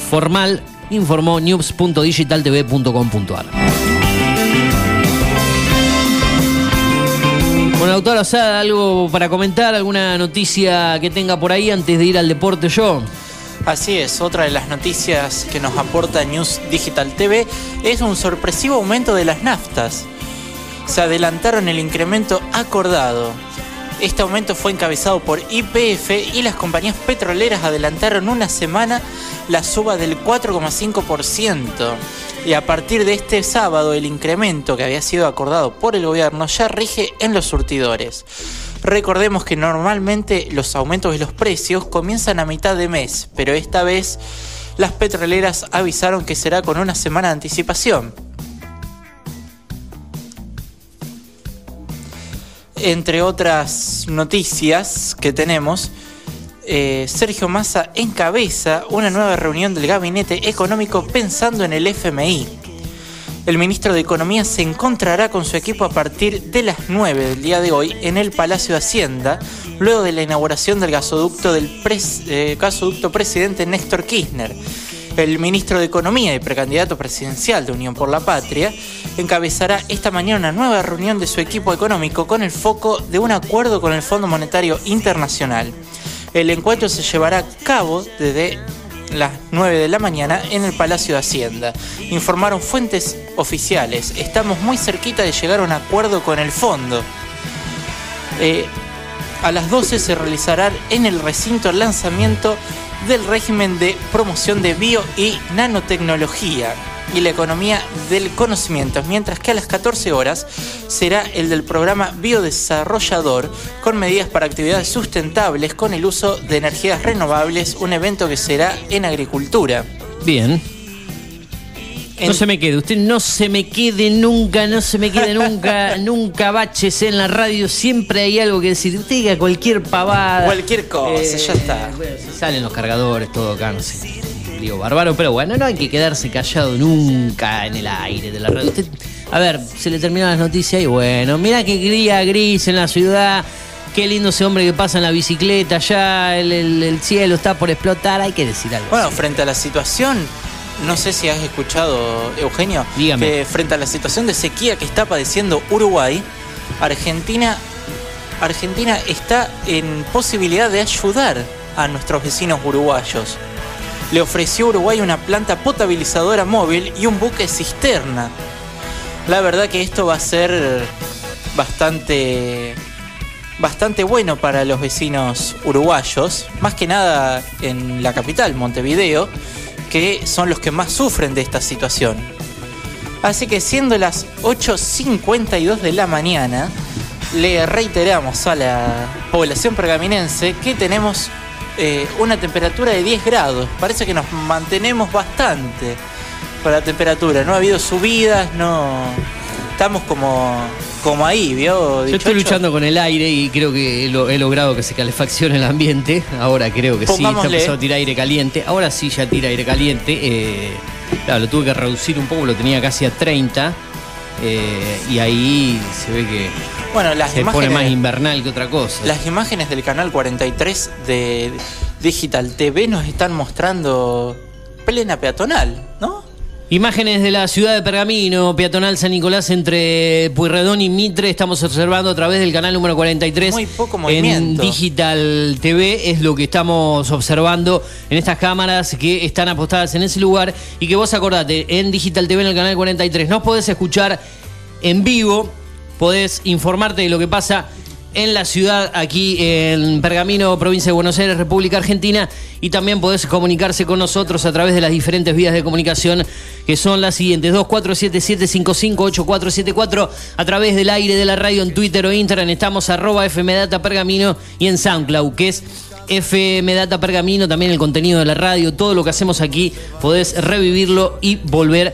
formal, informó news.digitaltv.com.ar. Bueno, doctor Osada, ¿algo para comentar? ¿Alguna noticia que tenga por ahí antes de ir al deporte yo? Así es, otra de las noticias que nos aporta News Digital TV es un sorpresivo aumento de las naftas. Se adelantaron el incremento acordado. Este aumento fue encabezado por IPF y las compañías petroleras adelantaron una semana la suba del 4,5%. Y a partir de este sábado el incremento que había sido acordado por el gobierno ya rige en los surtidores. Recordemos que normalmente los aumentos de los precios comienzan a mitad de mes, pero esta vez las petroleras avisaron que será con una semana de anticipación. Entre otras noticias que tenemos, eh, Sergio Massa encabeza una nueva reunión del Gabinete Económico pensando en el FMI. El ministro de Economía se encontrará con su equipo a partir de las 9 del día de hoy en el Palacio de Hacienda, luego de la inauguración del gasoducto del eh, gasoducto presidente Néstor Kirchner. El ministro de Economía y precandidato presidencial de Unión por la Patria encabezará esta mañana una nueva reunión de su equipo económico con el foco de un acuerdo con el Fondo Monetario Internacional. El encuentro se llevará a cabo desde las 9 de la mañana en el Palacio de Hacienda. Informaron fuentes oficiales. Estamos muy cerquita de llegar a un acuerdo con el fondo. Eh, a las 12 se realizará en el recinto el lanzamiento del régimen de promoción de bio y nanotecnología. y la economía del conocimiento, mientras que a las 14 horas será el del programa Biodesarrollador con medidas para actividades sustentables con el uso de energías renovables, un evento que será en agricultura. Bien. En- No se me quede, usted no se me quede nunca, no se me quede nunca, nunca baches en la radio, siempre hay algo que decir. Usted diga cualquier pavada. Eh, Cualquier cosa, ya está. Bueno, si salen los cargadores, todo sé. Digo, bárbaro, pero bueno, no hay que quedarse callado nunca en el aire de la radio. Usted, a ver, se le terminan las noticias y bueno, mira qué día gris en la ciudad. Qué lindo ese hombre que pasa en la bicicleta, ya el, el- el cielo está por explotar, hay que decir algo. Bueno, así. frente a la situación, no sé si has escuchado, Eugenio, Dígame. que frente a la situación de sequía que está padeciendo Uruguay, Argentina, Argentina está en posibilidad de ayudar a nuestros vecinos uruguayos. Le ofreció a Uruguay una planta potabilizadora móvil y un buque cisterna. La verdad que esto va a ser bastante bastante bueno para los vecinos uruguayos, más que nada en la capital, Montevideo, que son los que más sufren de esta situación. Así que siendo las 8.52 de la mañana, le reiteramos a la población pergaminense que tenemos eh, una temperatura de 10 grados. Parece que nos mantenemos bastante con la temperatura. No ha habido subidas, no... Estamos como, como ahí, ¿vio? Yo estoy luchando con el aire y creo que he, lo- he logrado que se calefaccione el ambiente. Ahora creo que sí, está empezando a tirar aire caliente. Ahora sí ya tira aire caliente. Eh, claro, lo tuve que reducir un poco, lo tenía casi a 30. eh, y ahí se ve que Bueno, las se pone más invernal que otra cosa. las imágenes del canal 43 de Digital TV nos están mostrando plena peatonal, ¿no? Imágenes de la ciudad de Pergamino, peatonal San Nicolás entre Pueyrredón y Mitre. Estamos observando a través del canal número 43. Muy poco En. Digital TV es lo que estamos observando en estas cámaras que están apostadas en ese lugar. Y que vos acordate, en Digital TV en el canal 43 nos podés escuchar en vivo, podés informarte de lo que pasa en la ciudad, aquí en Pergamino, provincia de Buenos Aires, República Argentina, y también podés comunicarse con nosotros a través de las diferentes vías de comunicación, que son las siguientes, 2477-558474, a través del aire de la radio en Twitter o Instagram, estamos arroba FMData Pergamino, y en SoundCloud, que es FM Data Pergamino, también el contenido de la radio, todo lo que hacemos aquí, podés revivirlo y volver a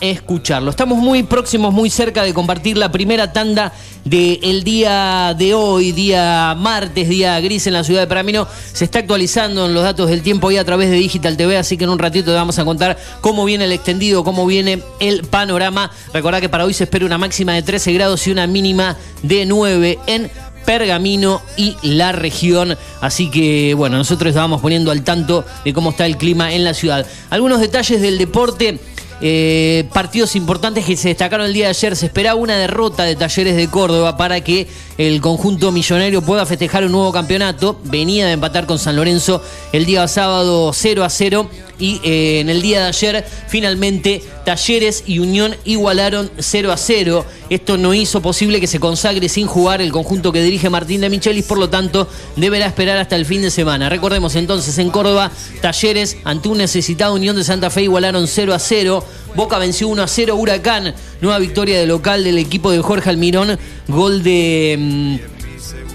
escucharlo. Estamos muy próximos, muy cerca de compartir la primera tanda del día de hoy, día martes, día gris en la ciudad de Pergamino. Se está actualizando en los datos del tiempo ahí a través de Digital TV, así que en un ratito te vamos a contar cómo viene el extendido, cómo viene el panorama. Recordá que para hoy se espera una máxima de 13 grados y una mínima de 9 en Pergamino y la región. Así que, bueno, nosotros estábamos poniendo al tanto de cómo está el clima en la ciudad. Algunos detalles del deporte. Eh, partidos importantes que se destacaron el día de ayer. Se esperaba una derrota de Talleres de Córdoba para que el conjunto millonario pueda festejar un nuevo campeonato. Venía de empatar con San Lorenzo el día sábado 0 a 0 y eh, en el día de ayer finalmente Talleres y Unión igualaron 0 a 0. Esto no hizo posible que se consagre sin jugar el conjunto que dirige Martín de Michelis, por lo tanto deberá esperar hasta el fin de semana. Recordemos entonces en Córdoba, Talleres ante un necesitado Unión de Santa Fe igualaron 0 a 0. Boca venció 1 a 0 Huracán, nueva victoria de local del equipo de Jorge Almirón, gol de... mm,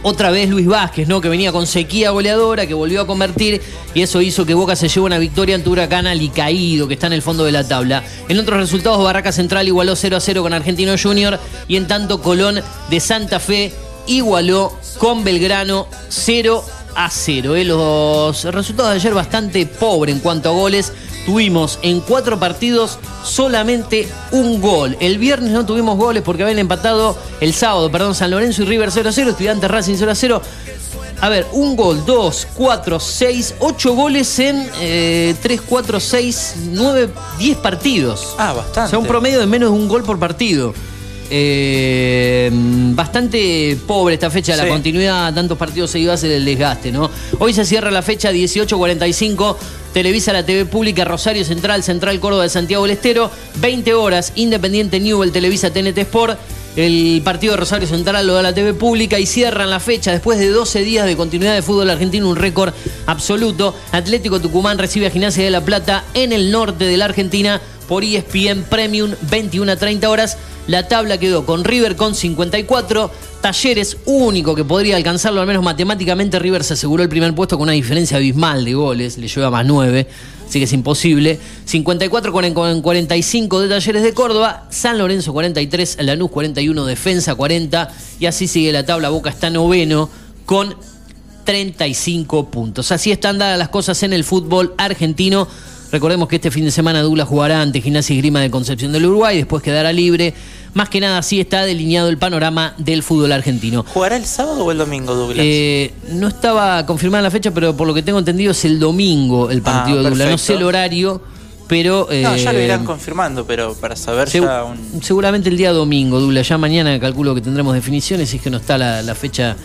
otra vez Luis Vázquez, ¿no? Que venía con sequía goleadora, que volvió a convertir y eso hizo que Boca se lleve una victoria ante Huracán alicaído, que está en el fondo de la tabla. En otros resultados, Barraca Central igualó 0 a 0 con Argentino Junior y en tanto Colón de Santa Fe igualó con Belgrano 0 a 0. ¿eh? Los resultados de ayer bastante pobre en cuanto a goles. Tuvimos en cuatro partidos solamente un gol. El viernes no tuvimos goles porque habían empatado el sábado, perdón, San Lorenzo y River 0 a 0, Estudiantes Racing 0 a 0. A ver, un gol, dos, cuatro, seis, ocho goles en eh, tres, cuatro, seis, nueve, diez partidos. Ah, O bastante. sea, un promedio de menos de un gol por partido. Eh, bastante pobre esta fecha, la continuidad, tantos partidos seguidos hace el desgaste, ¿no? Hoy se cierra la fecha 18.45, Televisa la TV pública Rosario Central, Central Córdoba de Santiago del Estero, 20 horas, Independiente Newell, Televisa TNT Sport. El partido de Rosario Central lo da la TV pública y cierran la fecha después de 12 días de continuidad de fútbol argentino, un récord absoluto. Atlético Tucumán recibe a Gimnasia de la Plata en el norte de la Argentina. Por ESPN Premium, 21 a 30 horas. La tabla quedó con River con 54, Talleres único que podría alcanzarlo, al menos matemáticamente River se aseguró el primer puesto con una diferencia abismal de goles, le lleva más 9, así que es imposible. 54 con con 45 de Talleres de Córdoba, San Lorenzo 43, Lanús 41, Defensa 40 y así sigue la tabla, Boca está noveno con 35 puntos. Así están dadas las cosas en el fútbol argentino. Recordemos que este fin de semana Douglas jugará ante Gimnasia y Grima de Concepción del Uruguay, después quedará libre. Más que nada así está delineado el panorama del fútbol argentino. ¿Jugará el sábado o el domingo, Douglas? Eh, no estaba confirmada la fecha, pero por lo que tengo entendido es el domingo el partido Ah, de Douglas. No sé el horario, pero... no, ya lo eh, irán confirmando, pero para saber ya un... Seguramente el día domingo, Douglas. Ya mañana calculo que tendremos definiciones, si es que no está la, la fecha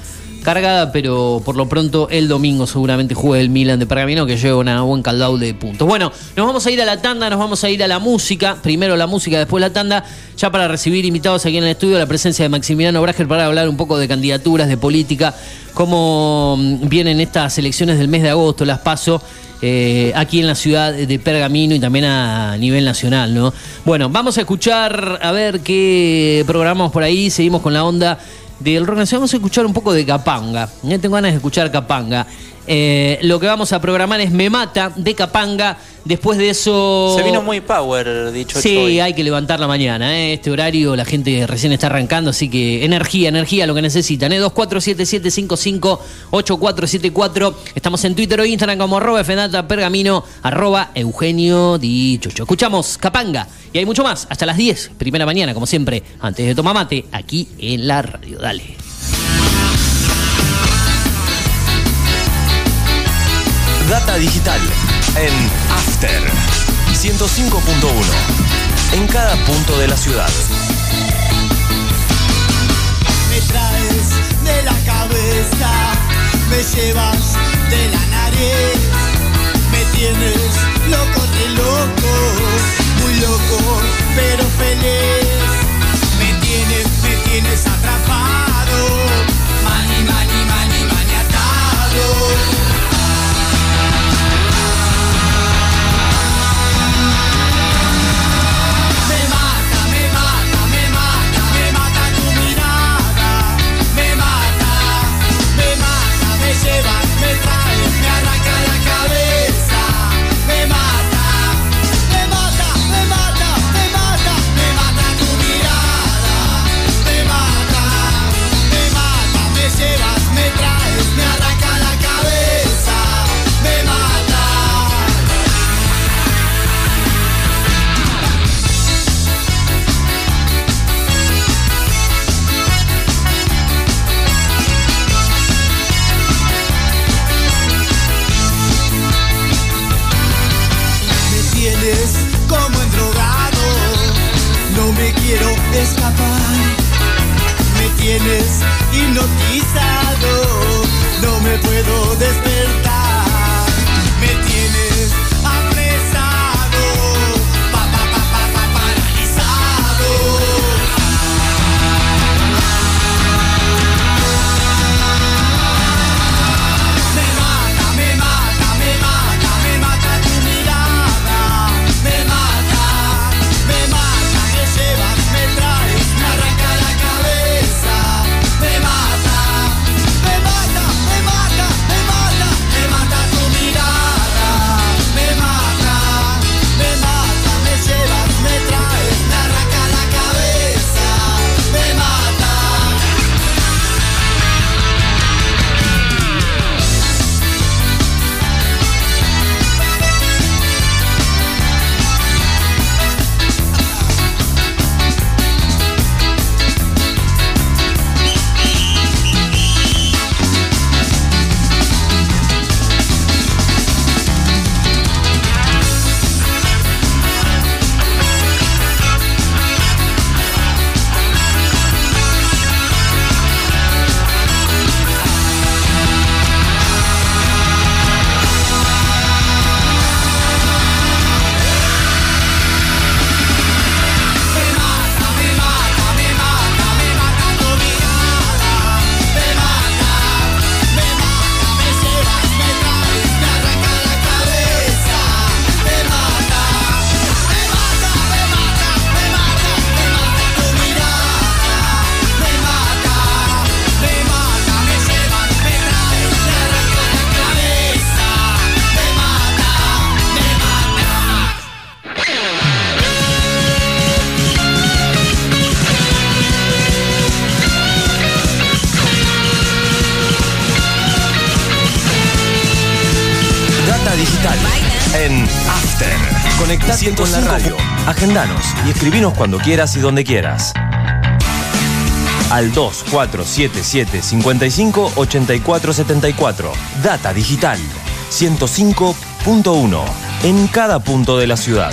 cargada, pero por lo pronto el domingo seguramente juega el Milan de Pergamino que lleva una buen caldao de puntos. Bueno, nos vamos a ir a la tanda, nos vamos a ir a la música. Primero la música, después la tanda, ya para recibir invitados aquí en el estudio, la presencia de Maximiliano Brager para hablar un poco de candidaturas, de política, cómo mm, vienen estas elecciones del mes de agosto, las paso eh, aquí en la ciudad de Pergamino y también a nivel nacional, ¿no? Bueno, vamos a escuchar a ver qué programamos por ahí, seguimos con la onda del rock nacional, vamos a escuchar un poco de Capanga, ya tengo ganas de escuchar Capanga. Eh, lo que vamos a programar es Me Mata de Capanga, después de eso... Se vino muy power, dicho Sí, hoy. hay que levantar la mañana, ¿eh? Este horario la gente recién está arrancando, así que energía, energía, lo que necesitan, ¿eh? 2477558474. Estamos en Twitter o Instagram como arroba fenata pergamino, arroba Eugenio. Escuchamos Capanga y hay mucho más, hasta las 10, primera mañana, como siempre, antes de tomar mate, aquí en la radio. Dale. Data digital en After 105.1 en cada punto de la ciudad. Me traes de la cabeza, me llevas de la nariz, me tienes loco de loco, muy loco pero feliz. Me tienes, me tienes atrapado, tienes hipnotizado, no me puedo despertar. Con la radio. Agendanos y escribinos cuando quieras y donde quieras. Al 2477 55 84 74. Data Digital 105.1 en cada punto de la ciudad.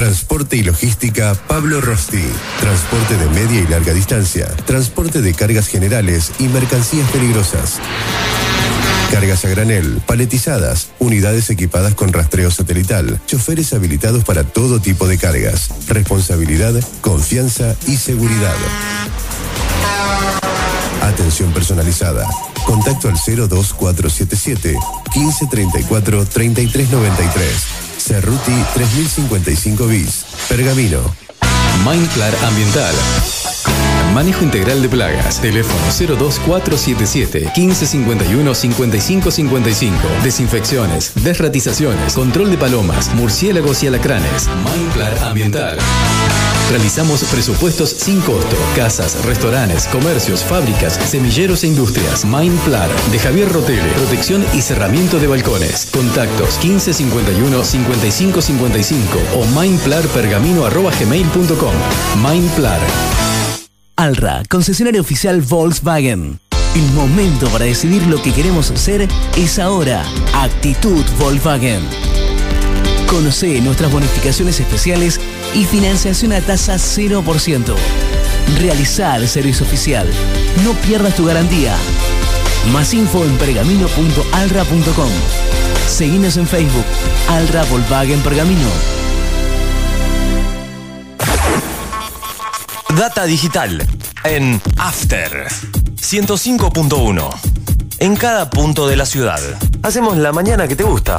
Transporte y logística Pablo Rosti. Transporte de media y larga distancia. Transporte de cargas generales y mercancías peligrosas. Cargas a granel, paletizadas, unidades equipadas con rastreo satelital, choferes habilitados para todo tipo de cargas. Responsabilidad, confianza y seguridad. Atención personalizada. Contacto al 02477 1534 3393. Cerruti 3055 bis. Pergamino. Mindclar Ambiental. Manejo integral de plagas. Teléfono 02477 1551 5555. Desinfecciones, desratizaciones, control de palomas, murciélagos y alacranes. Mindclar Ambiental. Realizamos presupuestos sin costo. Casas, restaurantes, comercios, fábricas, semilleros e industrias. Mindplar de Javier Rotele. Protección y cerramiento de balcones. Contactos 1551 5555 o mindplarpergamino.gmail.com. Mindplar. Alra, concesionario oficial Volkswagen. El momento para decidir lo que queremos hacer es ahora. Actitud Volkswagen. Conoce nuestras bonificaciones especiales y financiación a tasa 0%. Realiza el servicio oficial. No pierdas tu garantía. Más info en pergamino.alra.com. Seguinos en Facebook. Alra Volkswagen Pergamino. Data Digital en After 105.1 en cada punto de la ciudad. Hacemos la mañana que te gusta.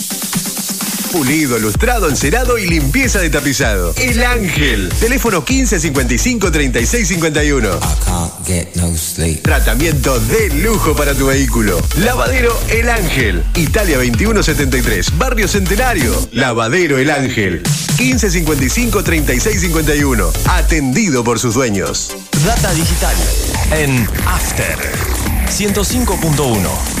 Pulido, lustrado, encerado y limpieza de tapizado. El Ángel. Teléfono 1555 3651. Tratamiento de lujo para tu vehículo. Lavadero El Ángel. Italia 2173. Barrio Centenario. Lavadero El Ángel. 1555 3651. Atendido por sus dueños. Data digital en After 105.1.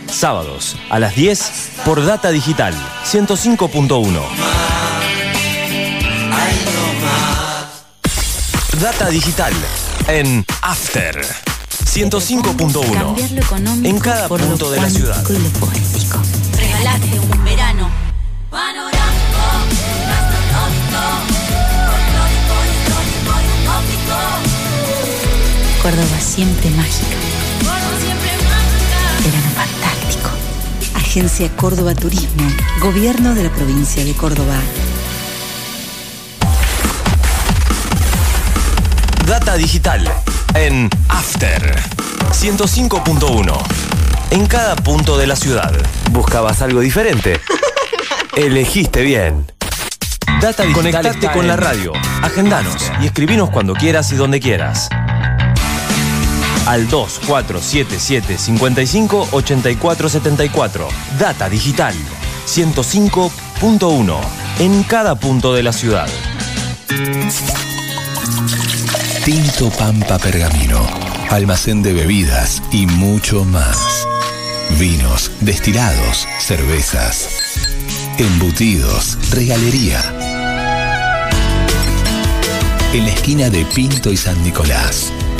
Sábados a las 10 por Data Digital 105.1. Data Digital en After 105.1. En cada punto de la ciudad. Regalate un verano panorámico, gastronómico, folclórico, histórico y utópico. Córdoba siempre mágica. Verano. Agencia Córdoba Turismo. Gobierno de la provincia de Córdoba. Data Digital en After 105.1. En cada punto de la ciudad. ¿Buscabas algo diferente? Elegiste bien. Data Digital Conectate con la radio. Agendanos y escribinos cuando quieras y donde quieras. Al 2477 55 84 74. Data Digital 105.1. En cada punto de la ciudad. Tinto Pampa Pergamino, almacén de bebidas y mucho más. Vinos, destilados, cervezas, embutidos, regalería. En la esquina de Pinto y San Nicolás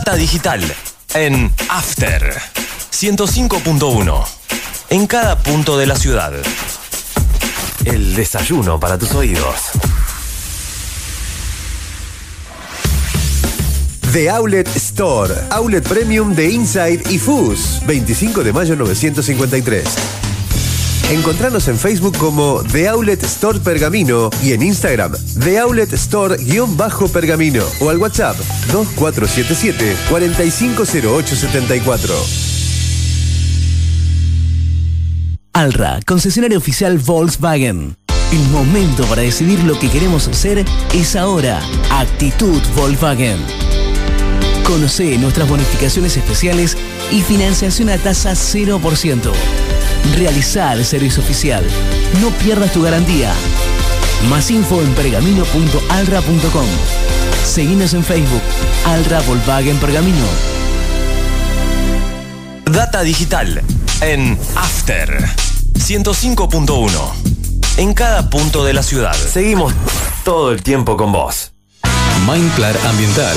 Data Digital en After 105.1. En cada punto de la ciudad. El desayuno para tus oídos. The Outlet Store. Outlet Premium de Inside y Fus. 25 de mayo 953. Encontranos en Facebook como The Outlet Store Pergamino y en Instagram The Outlet Store-Pergamino o al WhatsApp 2477 450874. Alra, concesionario oficial Volkswagen. El momento para decidir lo que queremos hacer es ahora. Actitud Volkswagen. Conoce nuestras bonificaciones especiales y financiación a tasa 0%. Realizar el servicio oficial. No pierdas tu garantía. Más info en pergamino.alra.com. Seguinos en Facebook. Alra Volkswagen Pergamino. Data Digital en After 105.1. En cada punto de la ciudad. Seguimos todo el tiempo con vos. Mindclar Ambiental.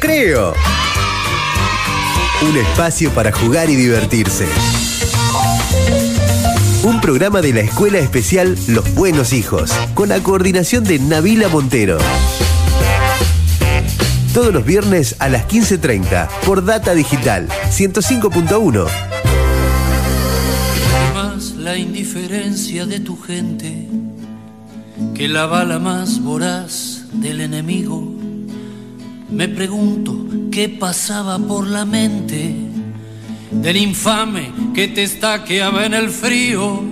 Recreo. Un espacio para jugar y divertirse. Un programa de la Escuela Especial Los Buenos Hijos, con la coordinación de Navila Montero. Todos los viernes a las 15.30 por Data Digital 105.1. más la indiferencia de tu gente que la bala más voraz del enemigo. Me pregunto qué pasaba por la mente del infame que te estaqueaba en el frío.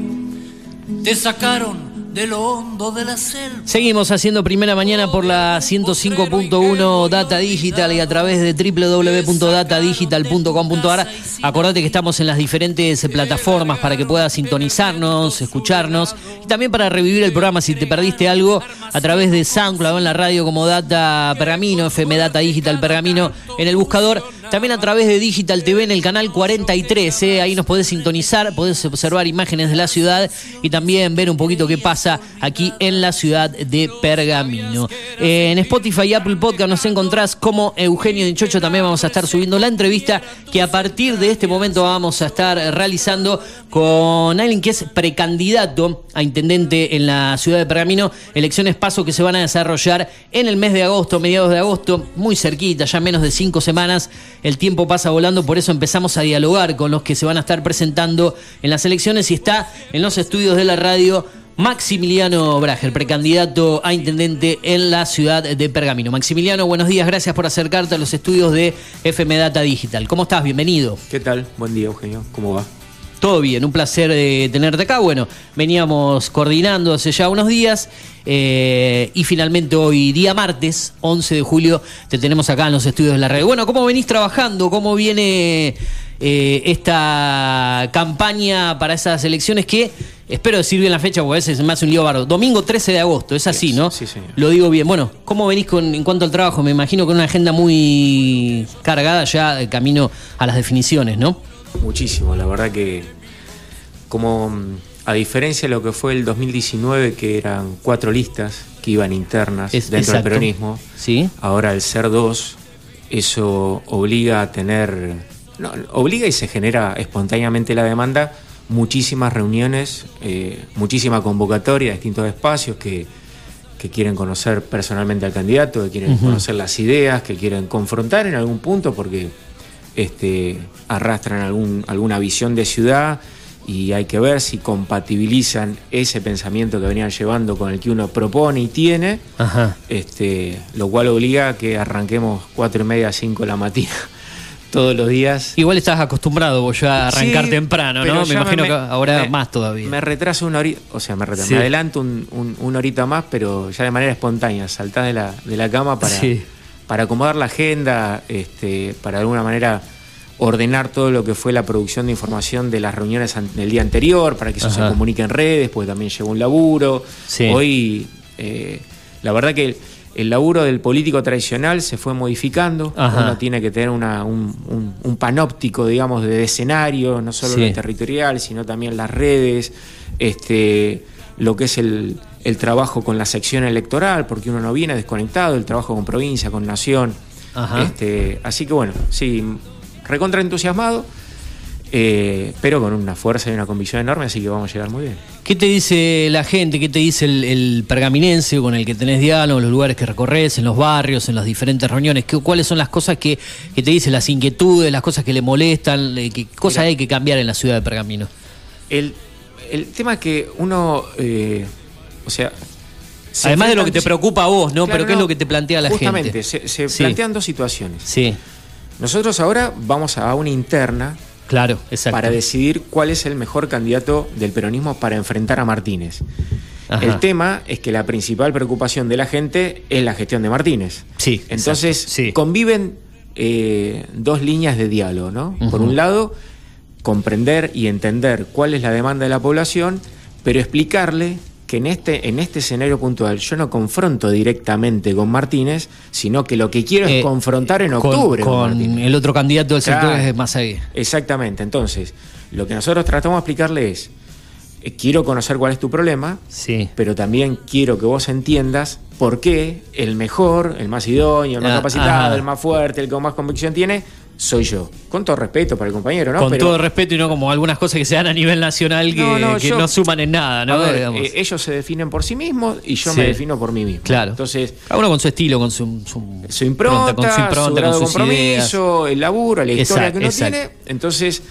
Te sacaron de lo hondo de la selva. Seguimos haciendo primera mañana por la 105.1 Data Digital y a través de www.datadigital.com.ar. Acordate que estamos en las diferentes plataformas para que puedas sintonizarnos, escucharnos y también para revivir el programa si te perdiste algo a través de SoundCloud en la radio como Data Pergamino, FM Data Digital Pergamino en el buscador. También a través de Digital TV en el canal 43, ¿eh? ahí nos podés sintonizar, podés observar imágenes de la ciudad y también ver un poquito qué pasa aquí en la ciudad de Pergamino. Eh, en Spotify y Apple Podcast nos encontrás como Eugenio Dinchocho, también vamos a estar subiendo la entrevista que a partir de este momento vamos a estar realizando con alguien que es precandidato a intendente en la ciudad de Pergamino, elecciones paso que se van a desarrollar en el mes de agosto, mediados de agosto, muy cerquita, ya menos de cinco semanas. El tiempo pasa volando, por eso empezamos a dialogar con los que se van a estar presentando en las elecciones y está en los estudios de la radio Maximiliano Brager, precandidato a intendente en la ciudad de Pergamino. Maximiliano, buenos días, gracias por acercarte a los estudios de FM Data Digital. ¿Cómo estás? Bienvenido. ¿Qué tal? Buen día, Eugenio. ¿Cómo va? Todo bien, un placer de tenerte acá. Bueno, veníamos coordinando hace ya unos días eh, y finalmente hoy, día martes, 11 de julio, te tenemos acá en los estudios de la red. Bueno, ¿cómo venís trabajando? ¿Cómo viene eh, esta campaña para esas elecciones que, espero decir bien la fecha porque a veces me hace un lío barro, domingo 13 de agosto, es así, ¿no? Sí, señor. Lo digo bien. Bueno, ¿cómo venís con, en cuanto al trabajo? Me imagino con una agenda muy cargada ya de camino a las definiciones, ¿no? Muchísimo, la verdad que como mm, a diferencia de lo que fue el 2019 que eran cuatro listas que iban internas Es- dentro exacto. del peronismo, Sí. ahora al ser dos eso obliga a tener no, obliga y se genera espontáneamente la demanda muchísimas reuniones, eh, muchísima convocatoria distintos espacios que, que quieren conocer personalmente al candidato, que quieren conocer las ideas, que quieren confrontar en algún punto porque este, arrastran algún, alguna visión de ciudad y hay que ver si compatibilizan ese pensamiento que venían llevando con el que uno propone y tiene, Ajá. este, lo cual obliga a que arranquemos cuatro y media, cinco de la mañana todos los días. Igual estás acostumbrado vos ya a arrancar Sí, temprano, ¿no? Me imagino me- que ahora me- más todavía. Me retraso una horita, o sea, me, retraso, Sí. me adelanto un, un- una horita más, pero ya de manera espontánea, saltás de la, de la cama para, Sí. Para acomodar la agenda, este, para de alguna manera ordenar todo lo que fue la producción de información de las reuniones del día anterior, para que eso Ajá. se comunique en redes, porque también lleva un laburo. Sí. Hoy, eh, la verdad que el, el laburo del político tradicional se fue modificando, Ajá. uno tiene que tener una- un, un- un panóptico, digamos, de escenario, no solo Sí. lo territorial, sino también las redes, este, lo que es el, el trabajo con la sección electoral, porque uno no viene desconectado, el trabajo con provincia, con nación. Ajá. Este, así que bueno, sí, recontra entusiasmado, eh, pero con una fuerza y una convicción enorme, así que vamos a llegar muy bien. ¿Qué te dice la gente? ¿Qué te dice el, el pergaminense con el que tenés diálogo, los lugares que recorres, en los barrios, en las diferentes reuniones? ¿Qué- ¿Cuáles son las cosas que, que te dicen, las inquietudes, las cosas que le molestan? eh, ¿Qué cosas hay que cambiar en la ciudad de Pergamino? El, el tema es que uno, eh, o sea... se Además de lo que te preocupa a vos, ¿no? Claro, Pero ¿qué es lo que te plantea la justamente, gente? se, se Sí. plantean dos situaciones. Sí, Nosotros ahora vamos a una interna claro, exacto. para decidir cuál es el mejor candidato del peronismo para enfrentar a Martínez. Ajá. El tema es que la principal preocupación de la gente es la gestión de Martínez. Sí, Entonces, sí. conviven eh, dos líneas de diálogo, ¿no? Por un lado, comprender y entender cuál es la demanda de la población, pero explicarle que en este, en este escenario puntual yo no confronto directamente con Martínez, sino que lo que quiero Eh, es confrontar en octubre con, el otro candidato del sector es Mazagué. Exactamente. Entonces, lo que nosotros tratamos de explicarle es, eh, quiero conocer cuál es tu problema, Sí. pero también quiero que vos entiendas por qué el mejor, el más idóneo, el más Ah, capacitado, ajá. el más fuerte, el con más convicción tiene, soy yo. Con todo respeto para el compañero, ¿no? con Pero- todo respeto y no como algunas cosas que se dan a nivel nacional que No, no, no, que yo- no suman en nada, ¿no? Ver, eh, ellos se definen por sí mismos y yo Sí. me defino por mí mismo. Claro. Entonces, Cada uno con su estilo, con su, su, su impronta, con su impronta, su grado con sus ideas. compromiso, el laburo, la historia que uno tiene. Entonces,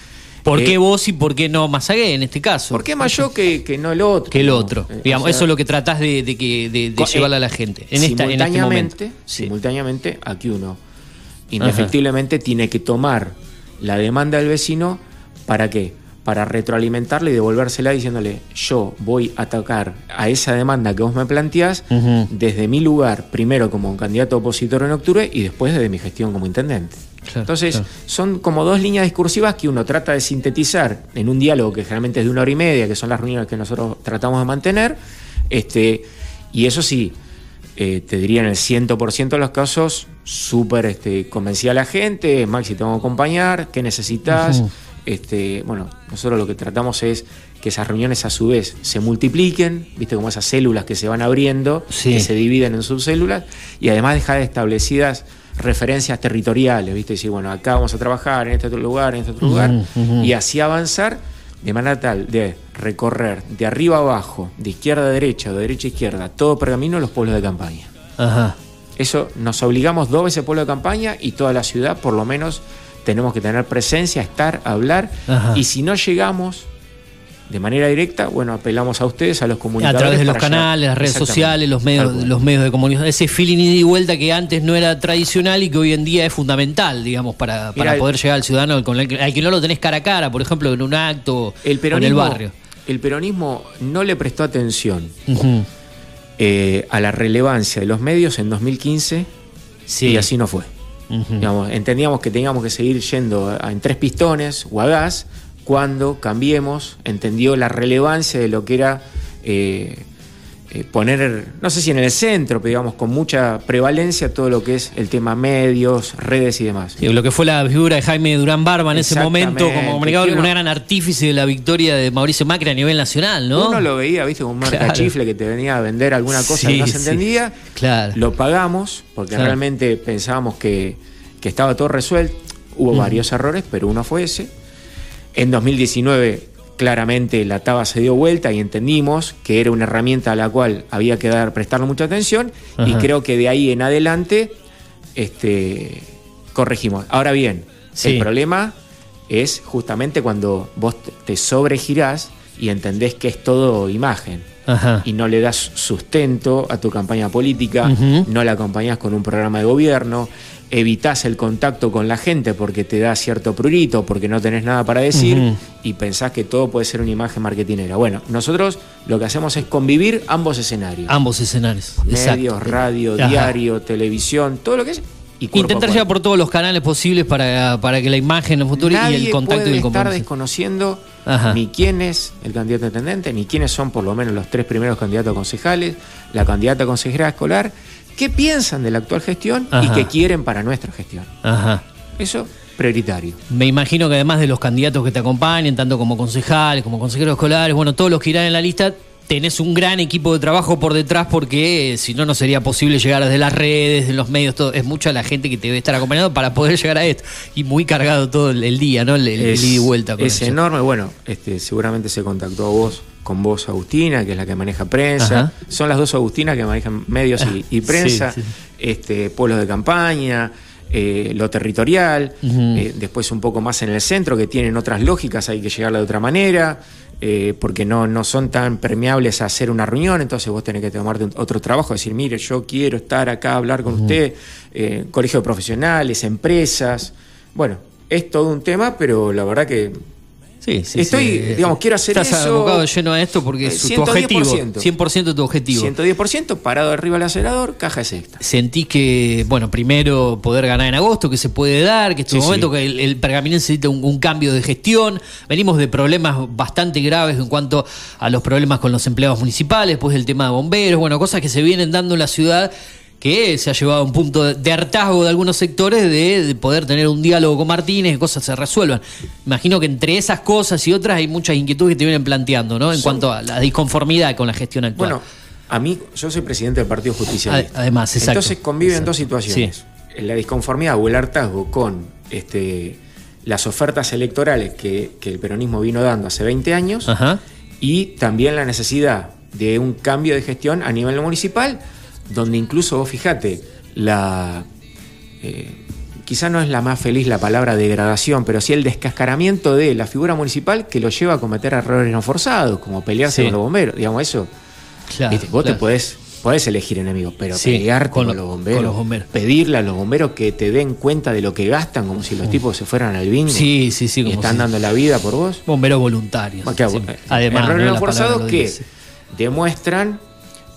¿Por eh, qué vos y por qué no Mazagué en este caso? ¿por qué más yo que, que no el otro? que el otro? Eh, Digamos, o sea, eso es lo que tratás de, de llevarle eh, a la gente en, esta, en este simultáneamente. Sí. simultáneamente, aquí uno indefectiblemente tiene que tomar la demanda del vecino para qué? Para retroalimentarle y devolvérsela diciéndole, yo voy a atacar a esa demanda que vos me planteás desde mi lugar, primero como candidato opositor en octubre y después desde mi gestión como intendente. Claro, Entonces, claro. son como dos líneas discursivas que uno trata de sintetizar en un diálogo que generalmente es de una hora y media, que son las reuniones que nosotros tratamos de mantener. Este, y eso sí, eh, te diría en el 100% de los casos, súper este, convencida a la gente, Maxi, te vamos a acompañar, ¿qué necesitas? Este, bueno, nosotros lo que tratamos es que esas reuniones a su vez se multipliquen, viste como esas células que se van abriendo, Sí. que se dividen en subcélulas, y además dejar establecidas referencias territoriales, viste, decir, bueno, acá vamos a trabajar, en este otro lugar, en este otro lugar, y así avanzar de manera tal de recorrer de arriba a abajo, de izquierda a derecha de derecha a izquierda, todo pergamino los pueblos de campaña. Ajá. Eso nos obligamos dos veces pueblo de campaña y toda la ciudad por lo menos tenemos que tener presencia, estar, hablar Ajá. y si no llegamos de manera directa, bueno, apelamos a ustedes, a los A comunicadores. través de los canales, las redes sociales, los medios, los medios de comunicación, ese feeling ida y vuelta que antes no era tradicional y que hoy en día es fundamental, digamos, para, para Mira, poder llegar al ciudadano con el, que- al que no lo tenés cara a cara, por ejemplo, en un acto El o en el barrio. el peronismo no le prestó atención Ujú. Eh, a la relevancia de los medios en 2015 Sí. y así no fue. Digamos, entendíamos que teníamos que seguir yendo a- en tres pistones o a gas cuando cambiemos, entendió la relevancia de lo que era eh, eh, poner, no sé si en el centro, pero digamos con mucha prevalencia todo lo que es el tema medios, redes y demás. Sí, lo que fue la figura de Jaime Durán Barba en ese momento como comunicador, que una gran artífice de la victoria de Mauricio Macri a nivel nacional, ¿no? Uno lo veía, viste, como un Claro. marcachifle que te venía a vender alguna cosa que Sí, no se sí. entendía. Claro. Lo pagamos porque Claro. realmente pensábamos que, que estaba todo resuelto. Hubo Mm. varios errores, pero uno fue ese. En 2019 claramente la taba se dio vuelta y entendimos que era una herramienta a la cual había que dar, prestarle mucha atención y creo que de ahí en adelante este, corregimos. Ahora bien, Sí. el problema es justamente cuando vos te- sobregirás y entendés que es todo imagen Ajá. y no le das sustento a tu campaña política, no la acompañás con un programa de gobierno, evitás el contacto con la gente porque te da cierto prurito, porque no tenés nada para decir y pensás que todo puede ser una imagen marketinera. Bueno, nosotros lo que hacemos es convivir ambos escenarios. Ambos escenarios. Medios, Exacto. radio, Ajá. diario, televisión, todo lo que es. Y Intentar llegar por todos los canales posibles para, para que la imagen en el futuro y el contacto puede y el estar desconociendo Ajá. ni quién es el candidato intendente, ni quiénes son por lo menos los tres primeros candidatos a concejales, la candidata a consejera escolar, qué piensan de la actual gestión y qué quieren para nuestra gestión. Ajá. Eso prioritario. Me imagino que además de los candidatos que te acompañen, tanto como concejales, como consejeros escolares, bueno, todos los que irán en la lista, tenés un gran equipo de trabajo por detrás porque eh, si no, no sería posible llegar desde las redes, de los medios, todo. Es mucha la gente que te debe estar acompañando para poder llegar a esto. Y muy cargado todo el, el día, ¿no? El, el es, ida y vuelta. con es eso. enorme. Bueno, este, seguramente se contactó a vos, con vos, Agustina, que es la que maneja prensa. Ajá. Son las dos Agustinas que manejan medios y, y prensa, Sí, sí. Este, pueblos de campaña. eh, lo territorial, eh, después un poco más en el centro, que tienen otras lógicas, hay que llegarla de otra manera, eh, porque no, no son tan permeables a hacer una reunión, entonces vos tenés que tomarte otro trabajo, decir, mire, yo quiero estar acá a hablar con usted, eh, colegio de profesionales, empresas, bueno, es todo un tema, pero la verdad que Sí, sí, estoy, sí. digamos, quiero hacer Estás eso. abocado lleno a esto porque Eh, es tu objetivo. 110%. 100% tu objetivo. 110% parado arriba del acelerador, caja de sexta. Sentí que, bueno, primero poder ganar en agosto, que se puede dar, que este Sí, momento sí. que el, el pergaminense necesita un, un cambio de gestión. Venimos de problemas bastante graves en cuanto a los problemas con los empleados municipales, después del tema de bomberos, bueno, cosas que se vienen dando en la ciudad que se ha llevado a un punto de, hartazgo de algunos sectores de, de poder tener un diálogo con Martínez, que cosas se resuelvan. Imagino que entre esas cosas y otras hay muchas inquietudes que te vienen planteando, ¿no? En cuanto a la disconformidad con la gestión actual. Bueno, a mí, yo soy presidente del Partido Justicialista. Ade- además, exacto. Entonces conviven Exacto. dos situaciones. La disconformidad o el hartazgo con este, las ofertas electorales que, que el peronismo vino dando hace 20 años Ajá. y también la necesidad de un cambio de gestión a nivel municipal, donde incluso vos fijate, la eh, quizá no es la más feliz la palabra degradación, pero sí el descascaramiento de la figura municipal que lo lleva a cometer errores no forzados, como pelearse Sí. con los bomberos. Digamos, eso. Claro, viste, vos claro. te podés, podés elegir enemigos, pero Sí, pelearte con con, lo- los bomberos, con los bomberos. pedirle a los bomberos que te den cuenta de lo que gastan, como si los tipos se fueran al bingo Sí, sí, sí. y como están si- dando la vida por vos. Bomberos voluntarios. Bueno, claro, Sí. Además, errores ¿no? forzados que demuestran,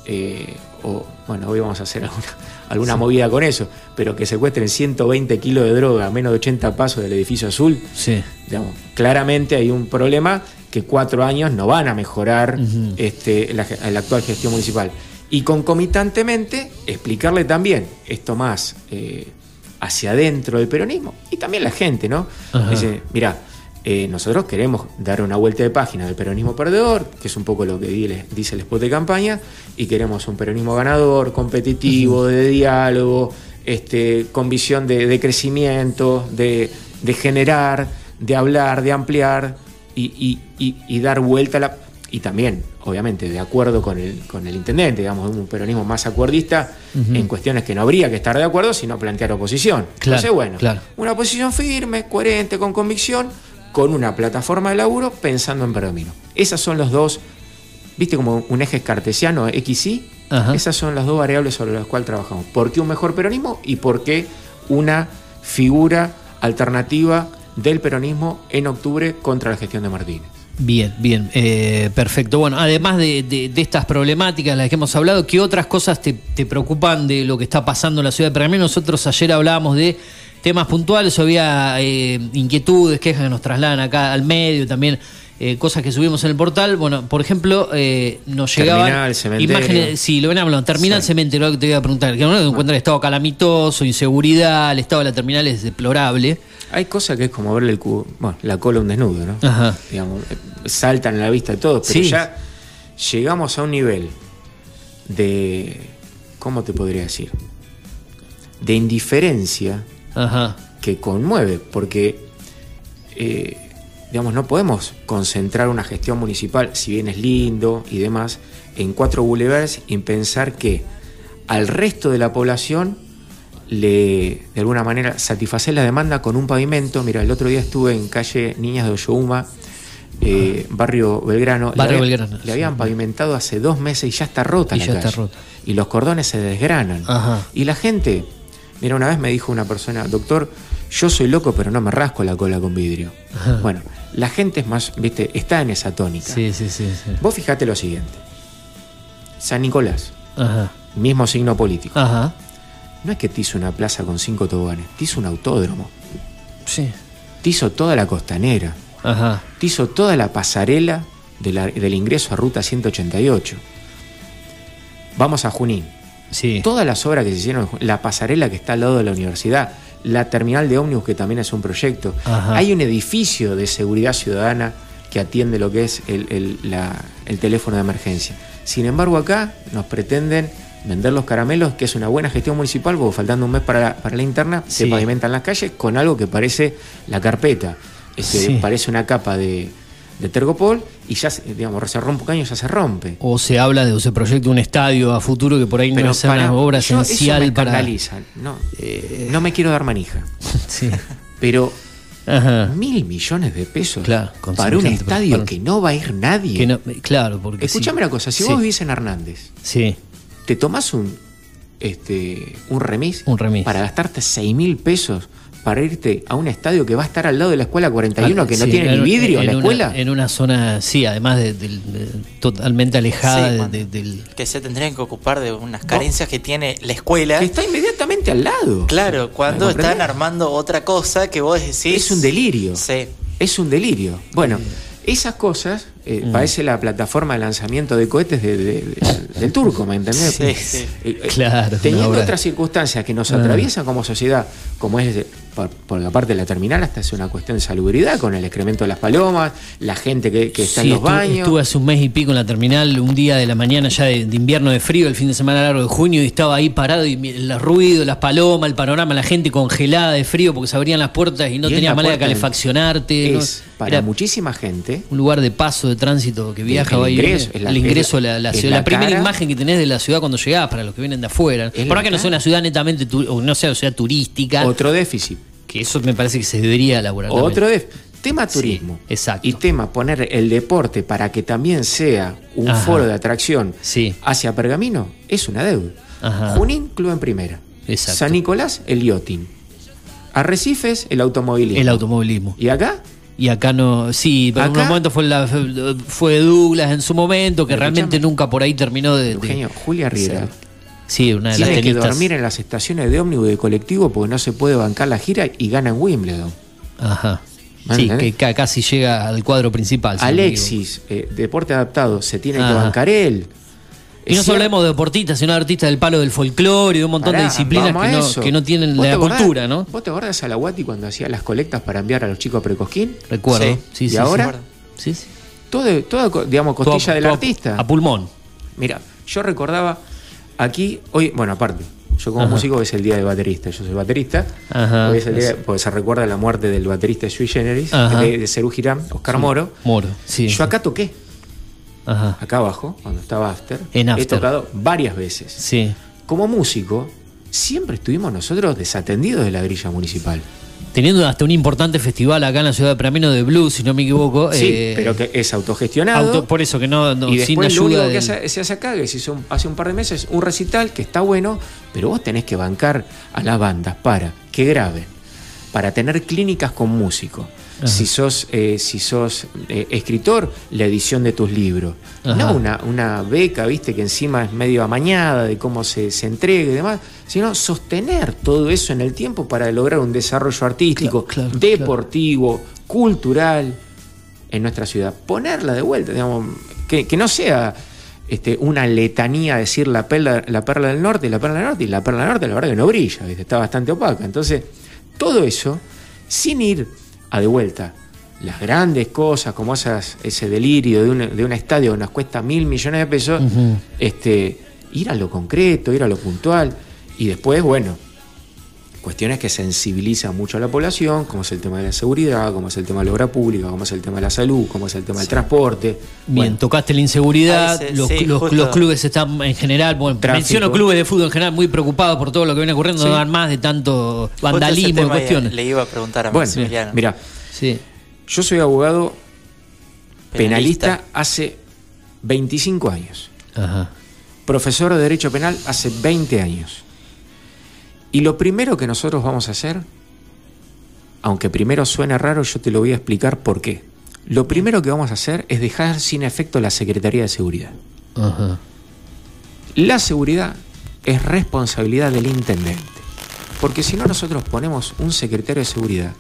eh, o bueno, hoy vamos a hacer alguna, alguna movida con eso, pero que secuestren 120 kilos de droga a menos de 80 pasos del edificio azul, Sí. digamos, claramente hay un problema que cuatro años no van a mejorar este, la, actual gestión municipal. Y concomitantemente explicarle también esto más eh, hacia adentro del peronismo y también la gente, ¿no? Ajá. Dice, mira, eh, nosotros queremos dar una vuelta de página del peronismo perdedor, que es un poco lo que di- dice el spot de campaña, y queremos un peronismo ganador, competitivo, de diálogo, este, con visión de, de crecimiento, de, de generar, de hablar, de ampliar y, y- y- y dar vuelta a la... Y también, obviamente, de acuerdo con el, con el intendente, digamos, un peronismo más acuerdista en cuestiones que no habría que estar de acuerdo, sino plantear oposición. Claro, Entonces, bueno, claro. una posición firme, coherente, con convicción, con una plataforma de laburo pensando en Pergamino. Esas son los dos, viste como un eje cartesiano, XY, Ajá. esas son las dos variables sobre las cuales trabajamos. ¿Por qué un mejor peronismo y por qué una figura alternativa del peronismo en octubre contra la gestión de Martínez? Bien, bien, eh, perfecto. Bueno, además de, de- de estas problemáticas de las que hemos hablado, ¿qué otras cosas te, te preocupan de lo que está pasando en la ciudad de Pergamino? Nosotros ayer hablábamos de temas puntuales, había eh, inquietudes, quejas que nos trasladan acá al medio, también eh, cosas que subimos en el portal. Bueno, por ejemplo, eh, nos llegaban Terminal, imágenes, sí, lo ven hablando, terminal cementerio, lo que te iba a preguntar, que uno encuentra el estado calamitoso, inseguridad, el estado de la terminal es deplorable. Hay cosas que es como verle el cu- bueno, la cola a un desnudo, ¿no? Ajá. Digamos, saltan a la vista de todos, pero Sí. ya llegamos a un nivel de. ¿Cómo te podría decir? De indiferencia Ajá. que conmueve, porque eh, digamos, no podemos concentrar una gestión municipal, si bien es lindo y demás, en cuatro boulevards y pensar que al resto de la población le, de alguna manera, satisfacer la demanda con un pavimento. Mira, el otro día estuve en calle Niñas de Oyohuma, eh, barrio Belgrano. Barrio le, había- Belgrano, le habían pavimentado hace dos meses y ya está rota Y la ya está calle. rota. Y los cordones se desgranan. Ajá. Y la gente, mira, una vez me dijo una persona, doctor, yo soy loco, pero no me rasco la cola con vidrio. Ajá. Bueno, la gente es más, viste, está en esa tónica. Sí, sí, sí. sí. Vos fijate lo siguiente. San Nicolás, Ajá. mismo signo político. Ajá. No es que te hizo una plaza con cinco toboganes, te hizo un autódromo. Sí. Te hizo toda la costanera. Ajá. Te hizo toda la pasarela de la- del ingreso a Ruta 188. Vamos a Junín. Sí. Todas las obras que se hicieron, la pasarela que está al lado de la universidad, la terminal de ómnibus que también es un proyecto. Ajá. Hay un edificio de seguridad ciudadana que atiende lo que es el, el- la- el teléfono de emergencia. Sin embargo, acá nos pretenden vender los caramelos, que es una buena gestión municipal, porque faltando un mes para la, para la interna, se Sí. pavimentan las calles con algo que parece la carpeta. Este, Sí. Parece una capa de, de tergopol y ya, se- digamos, se rompe un caño, ya se rompe. O se habla de o se proyecta un estadio a futuro que por ahí no es una obra yo- eso esencial me para. escandaliza. No, no me quiero dar manija. Sí. Pero Ajá. mil millones de pesos Claro, para un estadio para que no va a ir nadie. Que no- claro, porque. Escúchame sí. una cosa, si Sí. vos vivís en Hernández, Sí. te tomás un, este, un remis, Un remis. para gastarte 6 mil pesos para irte a un estadio que va a estar al lado de la escuela 41, que no Sí, tiene en- ni vidrio en la una- escuela. en una zona, sí, además de, totalmente alejada Sí, de- cuando- de- del. Que se tendrían que ocupar de unas carencias que tiene la escuela. Que está inmediatamente al lado. Claro, cuando ¿Me están armando otra cosa que vos decís. Es un delirio. Sí. Es un delirio. Bueno, esas cosas, eh, Mm. parece la plataforma de lanzamiento de cohetes de- de- de- del turco, ¿me entendés? Sí, sí. Eh, eh, Claro, Teniendo obra. otras circunstancias que nos atraviesan como sociedad, como es por, por la parte de la terminal, hasta es una cuestión de salubridad con el excremento de las palomas, la gente que, que está Sí, en los estuve, baños. estuve hace un mes y pico en la terminal, un día de la mañana ya de, invierno de frío, el fin de semana largo de junio, y estaba ahí parado y el ruido, las palomas, el panorama, la gente congelada de frío porque se abrían las puertas y no Y es tenía la manera de calefaccionarte. ¿no? es para Era muchísima gente. un lugar de paso, de tránsito que viaja. el va y ingreso, viene. es la- el ingreso ciudad. La, la primera cara. imagen que tenés de la ciudad cuando llegás, para los que vienen de afuera. Por que no sea una ciudad netamente, o no sea ciudad turística, Otro déficit. que eso me parece que se debería elaborar. Otro déficit. Tema turismo. exacto. Y tema poner el deporte para que también sea un Ajá. foro de atracción Sí. hacia Pergamino es una deuda. Ajá. Junín, club en primera. Exacto. San Nicolás, el yachting. Arrecifes, el automovilismo. El automovilismo. ¿Y acá? Y acá no, sí, pero en un momento fue, la, fue Douglas en su momento, que realmente escuchame. nunca por ahí terminó de... de- Eugenio, Julia Riera. Sí, una de las Tiene que tenistas. dormir en las estaciones de ómnibus de colectivo porque no se puede bancar la gira y gana en Wimbledon. Ajá. ¿Me Sí, que ca- casi llega al cuadro principal. si Alexis, eh, deporte adaptado, se tiene que bancar él. Y no solo hablemos de deportistas, sino de artistas del palo del folclore y de un montón Pará, de disciplinas que no, que no tienen ¿Vos te la acordás- cultura, ¿no? ¿Vos te acordás a la Guati cuando hacía las colectas para enviar a los chicos a Precosquín? Recuerdo. Sí, sí, ¿Y sí, ahora? Sí, sí. Todo, digamos, Todo a- costilla del todo artista. A pulmón. Mira, yo recordaba aquí, hoy, bueno, aparte, yo como Ajá. músico es el día del baterista, yo soy baterista, Ajá. hoy es el día, porque se recuerda la muerte del baterista Sui Generis, Ajá. de, de Cerú Girán, Oscar Sí. Moro. Moro, sí. Yo acá toqué, Ajá. acá abajo, cuando estaba After, En he tocado varias veces. Sí. Como músico, siempre estuvimos nosotros desatendidos de la grilla municipal. Teniendo hasta un importante festival acá en la ciudad de Pramino de blues, si no me equivoco. Sí, eh, pero que es autogestionado. auto- por eso que no, no y sin después lo ayuda único que hace- se hace acá, que se hizo un- hace un par de meses, un recital que está bueno, pero vos tenés que bancar a las bandas para que graben, para tener clínicas con músicos. Ajá. Si sos, eh, si sos eh, escritor, la edición de tus libros. Ajá. No una, una beca, viste, que encima es medio amañada de cómo se, se entrega y demás, sino sostener todo eso en el tiempo para lograr un desarrollo artístico, Claro, claro, deportivo, cultural en nuestra ciudad. Ponerla de vuelta, digamos, que, que no sea este, una letanía decir la perla, la perla del norte y la perla del norte, y la perla del norte la verdad que no brilla, ¿viste? está bastante opaca. Entonces, todo eso, sin ir a de vuelta. Las grandes cosas, como esas, ese delirio de un, de un estadio que nos cuesta mil millones de pesos, este, ir a lo concreto, ir a lo puntual, y después, bueno, cuestiones que sensibilizan mucho a la población, como es el tema de la seguridad, como es el tema de la obra pública, como es el tema de la salud, como es el tema del transporte. Bien, tocaste la inseguridad, Ah, ese- los, sí, los- justo. los clubes están en general, bueno, Tráfico. menciono clubes de fútbol en general muy preocupados por todo lo que viene ocurriendo, Sí. no dan más de tanto vandalismo y cuestiones. Le iba a preguntar a Bueno, Maximiliano. mira, Sí. yo soy abogado penalista, Penalista. hace 25 años. Ajá. Profesor de Derecho Penal hace 20 años. Y lo primero que nosotros vamos a hacer, aunque primero suene raro, yo te lo voy a explicar por qué. Lo primero que vamos a hacer es dejar sin efecto la Secretaría de Seguridad. Ajá. La seguridad es responsabilidad del intendente. Porque si no nosotros ponemos un secretario de seguridad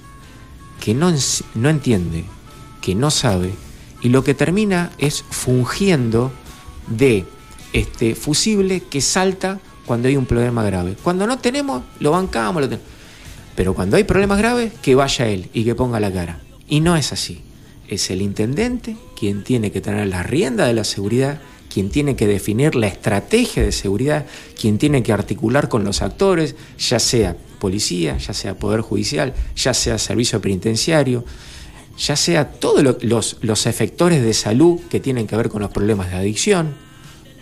que no, no entiende, que no sabe, y lo que termina es fungiendo de este fusible que salta cuando hay un problema grave. Cuando no tenemos, lo bancamos, lo tenemos. Pero cuando hay problemas graves, que vaya él y que ponga la cara. Y no es así. Es el intendente quien tiene que tener la rienda de la seguridad, quien tiene que definir la estrategia de seguridad, quien tiene que articular con los actores, ya sea policía, ya sea poder judicial, ya sea servicio penitenciario, ya sea todos lo- los, los efectores de salud que tienen que ver con los problemas de adicción,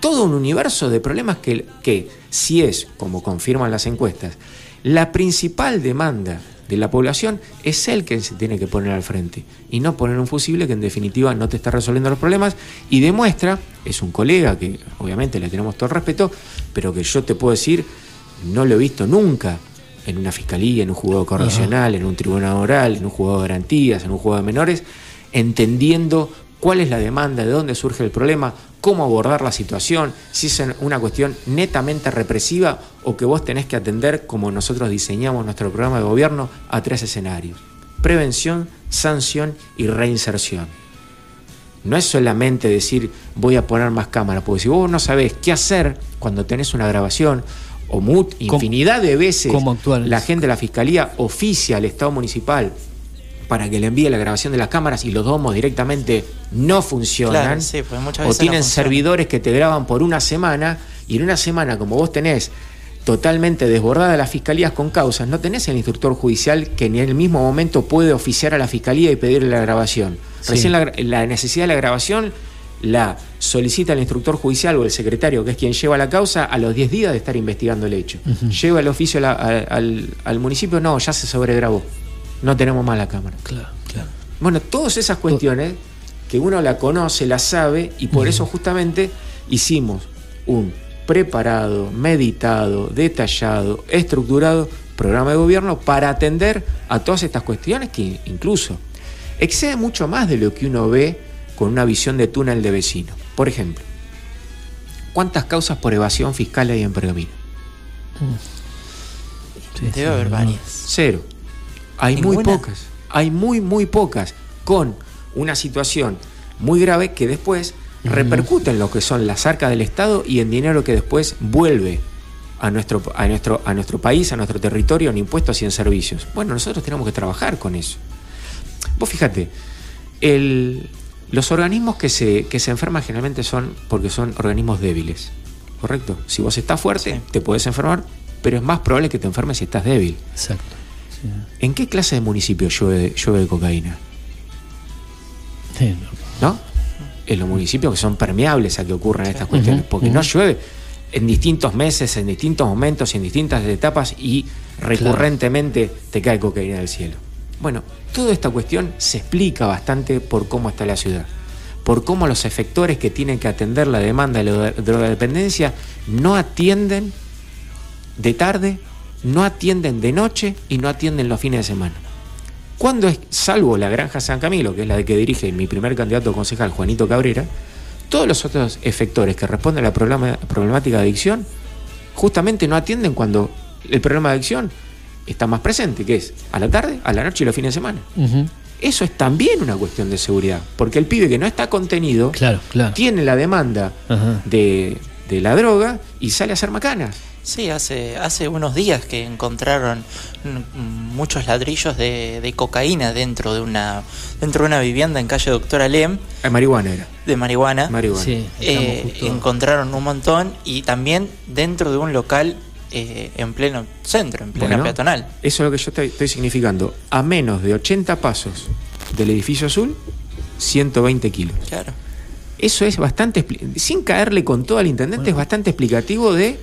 todo un universo de problemas que, que si es, como confirman las encuestas, la principal demanda de la población es el que se tiene que poner al frente y no poner un fusible que en definitiva no te está resolviendo los problemas y demuestra, es un colega que obviamente le tenemos todo el respeto, pero que yo te puedo decir, no lo he visto nunca en una fiscalía, en un juzgado correccional, en un tribunal oral, en un juzgado de garantías, en un juzgado de menores, entendiendo cuál es la demanda, de dónde surge el problema, cómo abordar la situación, si es una cuestión netamente represiva o que vos tenés que atender, como nosotros diseñamos nuestro programa de gobierno, a tres escenarios. Prevención, sanción y reinserción. No es solamente decir voy a poner más cámaras, porque si vos no sabés qué hacer cuando tenés una grabación, o infinidad de veces cómo la gente de la fiscalía oficia al Estado municipal para que le envíe la grabación de las cámaras y los domos directamente no funcionan. Claro, sí, pues muchas o tienen no servidores que te graban por una semana y en una semana, como vos tenés totalmente desbordada las fiscalías con causas, no tenés el instructor judicial que en el mismo momento puede oficiar a la fiscalía y pedirle la grabación. Sí. Recién la, la necesidad de la grabación la solicita el instructor judicial o el secretario, que es quien lleva la causa, a los 10 días de estar investigando el hecho. Lleva el oficio a la- a- al, al municipio, no, ya se sobregrabó. No tenemos más la cámara. Claro, claro. Bueno, todas esas cuestiones que uno la conoce, la sabe, y por eso justamente hicimos un preparado, meditado, detallado, estructurado programa de gobierno para atender a todas estas cuestiones que incluso excede mucho más de lo que uno ve con una visión de túnel de vecino. Por ejemplo, ¿cuántas causas por evasión fiscal hay en Pergamino? Debe haber varias. Cero. Hay muy pocas. Hay muy, muy pocas. Con una situación muy grave que después repercute en lo que son las arcas del Estado y en dinero que después vuelve a nuestro, a nuestro, a nuestro país, a nuestro territorio, en impuestos y en servicios. Bueno, nosotros tenemos que trabajar con eso. Vos fíjate, el- los organismos que se, que se enferman generalmente son porque son organismos débiles. ¿Correcto? Si vos estás fuerte, te puedes enfermar, pero es más probable que te enfermes si estás débil. Exacto. ¿En qué clase de municipio llueve, llueve cocaína? Sí, ¿No? En los municipios que son permeables a que ocurran estas cuestiones, porque no llueve en distintos meses, en distintos momentos, en distintas etapas y recurrentemente te cae cocaína del cielo. Bueno, toda esta cuestión se explica bastante por cómo está la ciudad, por cómo los efectores que tienen que atender la demanda de la drogadependencia no atienden de tarde, no atienden de noche y no atienden los fines de semana. Cuando es, salvo la Granja San Camilo, que es la de que dirige mi primer candidato a concejal, Juanito Cabrera, todos los otros efectores que responden a la problemática de adicción, justamente no atienden cuando el problema de adicción está más presente, que es a la tarde, a la noche y los fines de semana. Eso es también una cuestión de seguridad, porque el pibe que no está contenido Claro, claro. tiene la demanda de, de la droga y sale a hacer macanas. Sí, hace, hace unos días que encontraron muchos ladrillos de, de cocaína dentro de una dentro de una vivienda en calle Doctora Lem De marihuana era. de marihuana. Marihuana. Sí, Eh, encontraron un montón y también dentro de un local eh, en pleno centro, en plena Bueno, peatonal. Eso es lo que yo estoy, estoy significando. A menos de 80 pasos del edificio azul, 120 kilos. Claro. Eso es bastante, sin caerle con todo al intendente, es bastante explicativo de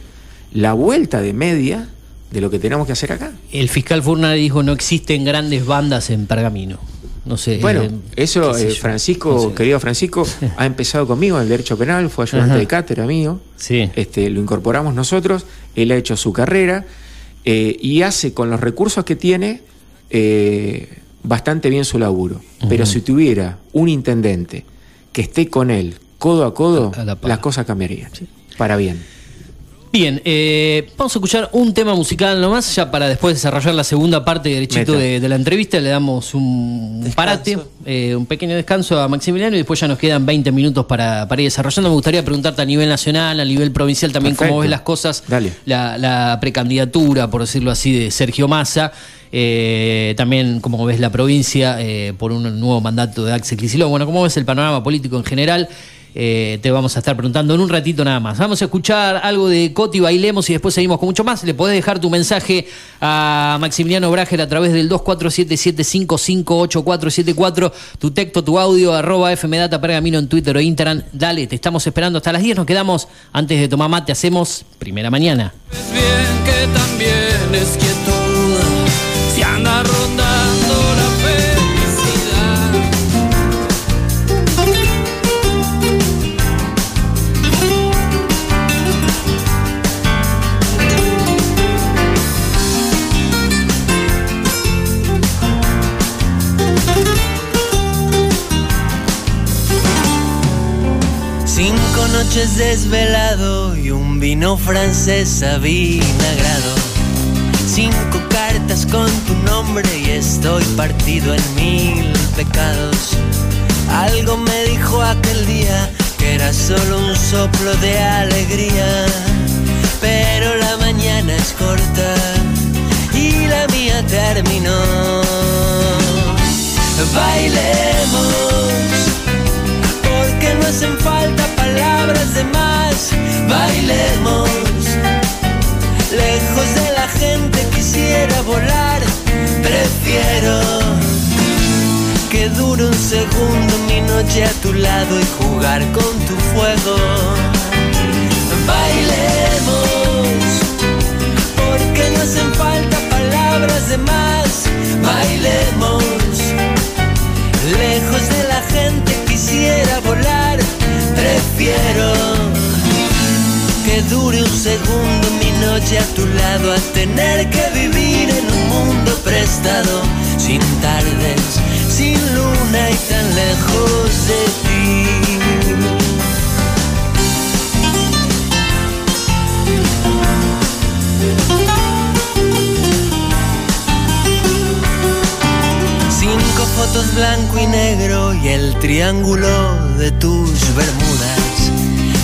la vuelta de media de lo que tenemos que hacer acá. El fiscal Furna dijo no existen grandes bandas en Pergamino. No sé. Bueno, eh, eso eh. Francisco, No sé. querido Francisco, ha empezado conmigo en el derecho penal, fue ayudante Ajá. de cátedra mío. Sí. Este, lo incorporamos nosotros, él ha hecho su carrera eh, y hace con los recursos que tiene bastante bien su laburo. Pero si tuviera un intendente que esté con él codo a codo, A- la las cosas cambiarían. Para bien. Bien, eh, vamos a escuchar un tema musical nomás, ya para después desarrollar la segunda parte derechito de, de la entrevista. Le damos un parate, eh, un pequeño descanso a Maximiliano y después ya nos quedan 20 minutos para, para ir desarrollando. Me gustaría preguntarte a nivel nacional, a nivel provincial también, Perfecto. cómo ves las cosas, Dale. la, la precandidatura, por decirlo así, de Sergio Massa. eh, también cómo ves la provincia eh, por un nuevo mandato de Axel Kicillof. Bueno, cómo ves el panorama político en general. Eh, te vamos a estar preguntando en un ratito nada más. Vamos a escuchar algo de Coti, bailemos y después seguimos con mucho más. Le podés dejar tu mensaje a Maximiliano Brager a través del 2477558474, tu texto, tu audio, arroba fmdata pergamino en Twitter o Instagram. Dale, te estamos esperando hasta las 10. Nos quedamos antes de tomar mate. Hacemos primera mañana. bien que también es quietud si anda rondando noches desvelado y un vino francés avinagrado. Cinco cartas con tu nombre y estoy partido en mil pecados. Algo me dijo aquel día que era solo un soplo de alegría. Pero la mañana es corta y la mía terminó. Bailemos no hacen falta palabras de más. Bailemos, lejos de la gente quisiera volar. Prefiero que dure un segundo mi noche a tu lado y jugar con tu fuego. Bailemos, porque no hacen falta palabras de más. Bailemos. Lejos de la gente quisiera volar, prefiero que dure un segundo mi noche a tu lado a tener que vivir en un mundo prestado, sin tardes, sin luna y tan lejos de ti. Cinco fotos blanco y negro y el triángulo de tus bermudas.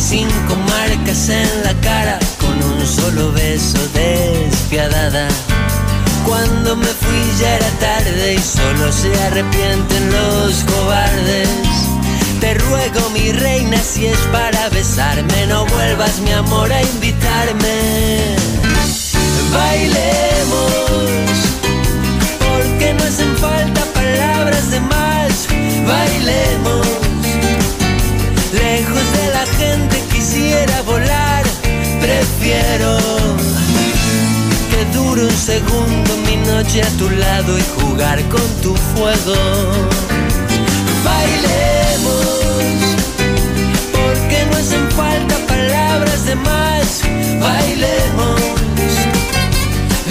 Cinco marcas en la cara con un solo beso despiadada. Cuando me fui ya era tarde y solo se arrepienten los cobardes. Te ruego mi reina si es para besarme, no vuelvas mi amor a invitarme. Bailemos porque no hacen falta palabras de más. Bailemos, Que dure un segundo mi noche a tu lado y jugar con tu fuego. Bailemos, porque no hacen falta palabras de más. Bailemos.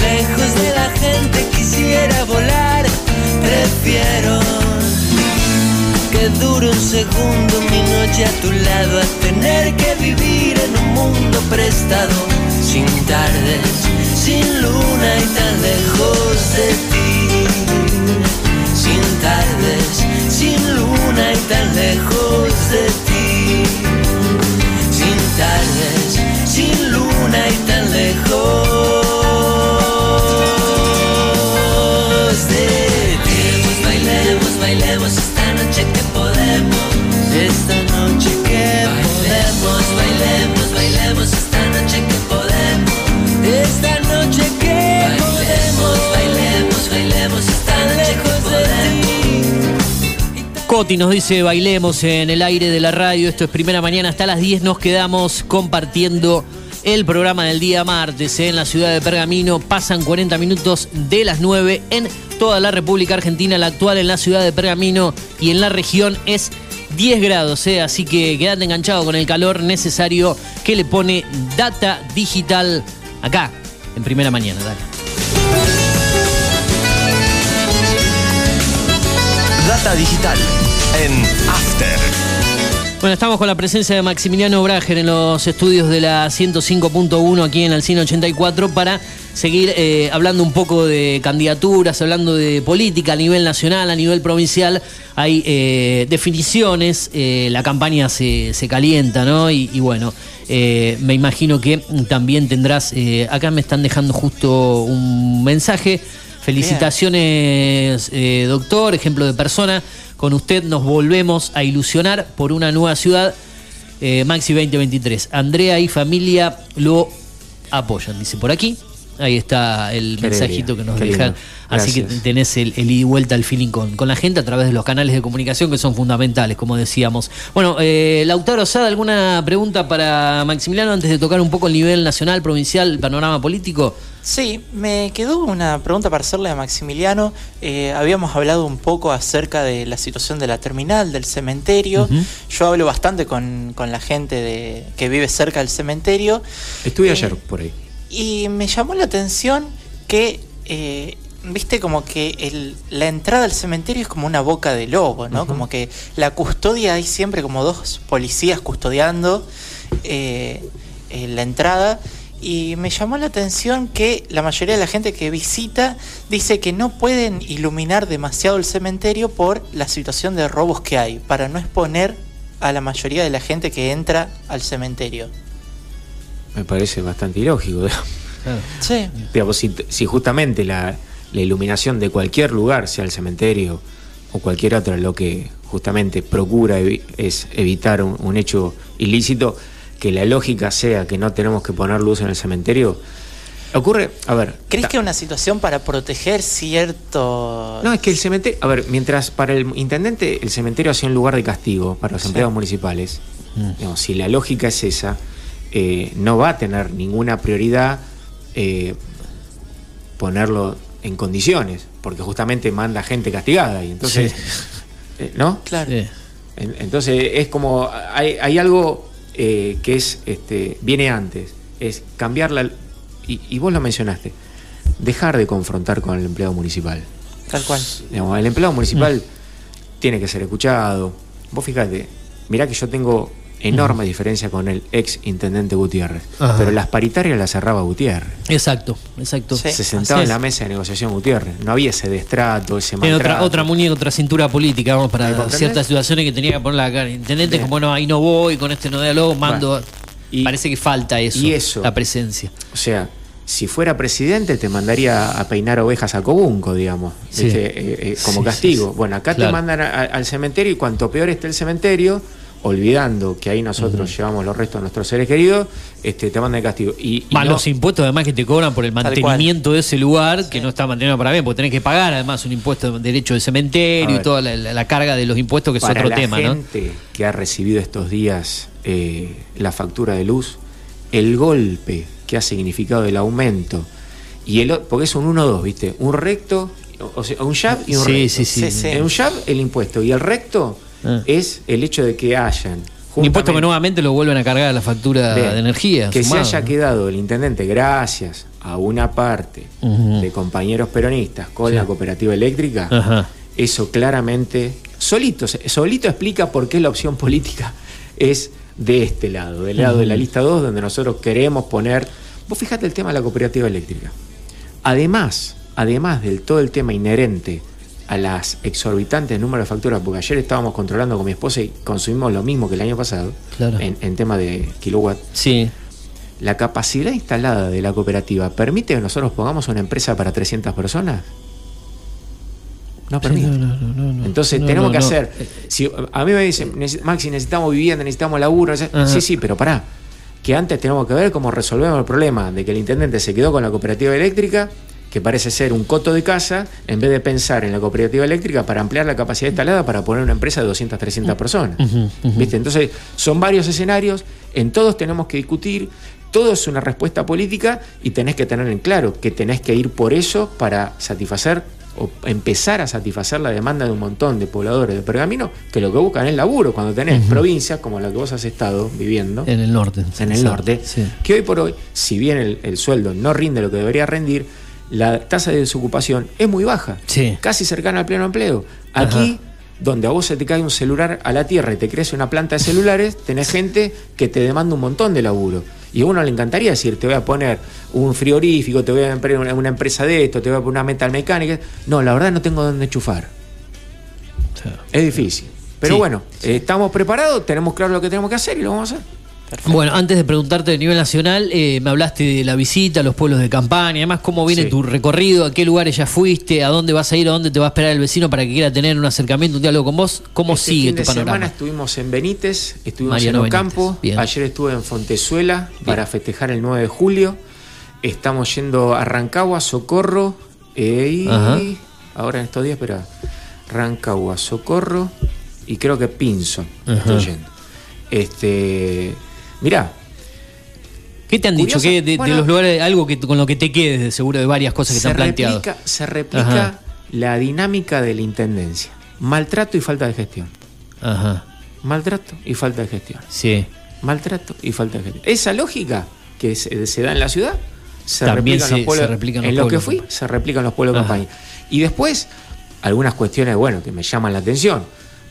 Lejos de la gente quisiera volar, prefiero que dure un segundo mi noche a tu lado a tener que vivir en un mundo prestado, sin tardes, sin luna y tan lejos de ti. Sin tardes, sin luna y tan lejos de ti. Sin tardes, sin luna y tan lejos Coti nos dice bailemos en el aire de la radio. Esto es primera mañana hasta las 10. Nos quedamos compartiendo el programa del día martes ¿eh? en la ciudad de Pergamino. Pasan 40 minutos de las 9 en toda la República Argentina. La actual en la ciudad de Pergamino y en la región es 10 grados. ¿eh? Así que quédate enganchado con el calor necesario que le pone Data Digital acá en primera mañana. Data digital en After. Bueno, estamos con la presencia de Maximiliano Brager en los estudios de la 105.1 aquí en Alcina 84 para seguir eh, hablando un poco de candidaturas, hablando de política a nivel nacional, a nivel provincial. Hay eh, definiciones, eh, la campaña se, se calienta, ¿no? Y, y bueno, eh, me imagino que también tendrás, eh, acá me están dejando justo un mensaje. Felicitaciones, eh, doctor, ejemplo de persona. Con usted nos volvemos a ilusionar por una nueva ciudad. Eh, Maxi 2023. Andrea y familia lo apoyan, dice por aquí. Ahí está el Qué mensajito alegría, que nos qué dejan. Así que tenés el, el ida y vuelta, el feeling con, con la gente a través de los canales de comunicación que son fundamentales, como decíamos. Bueno, eh, Lautaro Sada, ¿alguna pregunta para Maximiliano antes de tocar un poco el nivel nacional, provincial, el panorama político? Sí, me quedó una pregunta para hacerle a Maximiliano. Eh, habíamos hablado un poco acerca de la situación de la terminal, del cementerio. Yo hablo bastante con, con la gente de, que vive cerca del cementerio. Estuve Eh, ayer por ahí. Y me llamó la atención que, eh, viste, como que el- la entrada al cementerio es como una boca de lobo, ¿no? Como que la custodia hay siempre como dos policías custodiando eh, eh, la entrada. Y me llamó la atención que la mayoría de la gente que visita dice que no pueden iluminar demasiado el cementerio por la situación de robos que hay, para no exponer a la mayoría de la gente que entra al cementerio. Me parece bastante ilógico. digamos. Sí. Digamos, si, si justamente la, la iluminación de cualquier lugar, sea el cementerio o cualquier otra, lo que justamente procura evi- es evitar un, un hecho ilícito, que la lógica sea que no tenemos que poner luz en el cementerio, ocurre, a ver, ¿Crees que es una situación para proteger cierto... no, es que el cementerio, a ver, mientras para el intendente el cementerio hacía un lugar de castigo para los Sí. empleados municipales, digamos, si la lógica es esa, eh, no va a tener ninguna prioridad eh, ponerlo en condiciones, porque justamente manda gente castigada y entonces, eh, ¿no? Claro. Sí. En- Entonces es como hay, hay algo eh, que es este viene antes, es cambiar la y, y vos lo mencionaste, dejar de confrontar con el empleado municipal. Tal cual. Digamos, el empleado municipal tiene que ser escuchado. Vos fíjate, mirá que yo tengo enorme diferencia con el ex intendente Gutiérrez, Ajá. pero las paritarias las cerraba Gutiérrez. Exacto, exacto. Se sentaba en la es. mesa de negociación Gutiérrez. No había ese destrato, ese Tiene otra, maltrato. otra muñeca, otra cintura política, vamos, para ciertas situaciones que tenía que poner la cara. Intendente, Bien. como no, ahí no voy, con este no diálogo, mando. Bueno, y- Parece que falta eso, y eso. la presencia. O sea, si fuera presidente te mandaría a peinar ovejas a Cobunco, digamos, Sí. ¿viste? Eh, eh, como Sí, castigo. sí, sí. Bueno, acá Claro. te mandan a- a- al cementerio y cuanto peor esté el cementerio, olvidando que ahí nosotros llevamos los restos de nuestros seres queridos, este, te mandan de castigo. Y, y Más no- los impuestos además que te cobran por el mantenimiento de ese lugar, que no está mantenido para bien, porque tenés que pagar además un impuesto de derecho de cementerio y toda la, la- la carga de los impuestos, que es otro la tema, ¿no? gente que ha recibido estos días eh, la factura de luz, el golpe que ha significado el aumento, y el, porque es un 1-2, ¿viste? Un recto, o sea, un jab y un Sí, recto. sí, sí. Sí, sí. En un jab, el impuesto, y el recto Ah. es el hecho de que hayan. Un impuesto que nuevamente lo vuelven a cargar a la factura Bien, de energía. Que sumado, se haya quedado el intendente gracias a una parte de compañeros peronistas con Sí. la cooperativa eléctrica, Ajá. eso claramente, solito, solito explica por qué la opción política es de este lado, del lado de la lista 2, donde nosotros queremos poner. Vos fijate el tema de la cooperativa eléctrica. Además, además del todo el tema inherente a las exorbitantes números de facturas, porque ayer estábamos controlando con mi esposa y consumimos lo mismo que el año pasado Claro. en, en tema de kilowatt. Sí. La capacidad instalada de la cooperativa permite que nosotros pongamos una empresa para 300 personas. No permite. Entonces no, tenemos no, que no. hacer. Si a mí me dicen, "Neces- Maxi, necesitamos vivienda, necesitamos laburo. neces-". Ajá. Sí, sí, pero pará. Que antes tenemos que ver cómo resolvemos el problema de que el intendente se quedó con la cooperativa eléctrica que parece ser un coto de casa, en vez de pensar en la cooperativa eléctrica para ampliar la capacidad instalada para poner una empresa de 200, 300 personas. Ujú, ujú. ¿Viste? Entonces, son varios escenarios, en todos tenemos que discutir, todo es una respuesta política y tenés que tener en claro que tenés que ir por eso para satisfacer o empezar a satisfacer la demanda de un montón de pobladores de Pergamino que lo que buscan es laburo cuando tenés provincias como la que vos has estado viviendo En el norte. en el norte, sí. que hoy por hoy, si bien el, el sueldo no rinde lo que debería rendir, la tasa de desocupación es muy baja, Sí. casi cercana al pleno empleo. Aquí, donde a vos se te cae un celular a la tierra y te crece una planta de celulares, tenés gente que te demanda un montón de laburo. Y a uno le encantaría decir, te voy a poner un frigorífico, te voy a poner una, empresa de esto, te voy a poner una metal mecánica. No, la verdad no tengo dónde enchufar. Es difícil. Pero Sí. bueno, eh, estamos preparados, tenemos claro lo que tenemos que hacer y lo vamos a hacer. Bueno, antes de preguntarte de nivel nacional, eh, me hablaste de la visita a los pueblos de campaña, además cómo viene Sí. tu recorrido, a qué lugares ya fuiste, a dónde vas a ir, a dónde te va a esperar el vecino para que quiera tener un acercamiento, un diálogo con vos, cómo Este sigue fin tu de semana panorama. estuvimos en Benítez, estuvimos Mariano en Ocampo, ayer estuve en Fontezuela para festejar el 9 de julio, estamos yendo a Rancagua, Socorro, eh, y Ajá. ahora en estos días, espera, Rancagua, Socorro y creo que Pinzo, estoy yendo. Este, mirá, ¿Qué te han dicho? ¿Qué de, los lugares, algo que con lo que te quedes, de seguro de varias cosas que te han planteado? replica, se replica Ajá. la dinámica de la intendencia, maltrato y falta de gestión. Ajá. Maltrato y falta de gestión. Sí. Maltrato y falta de gestión. Esa lógica que se, se da en la ciudad se También replica en los pueblos. se replica en los lo que fui, se replica en los pueblos de campaña. Y después, algunas cuestiones, bueno, que me llaman la atención.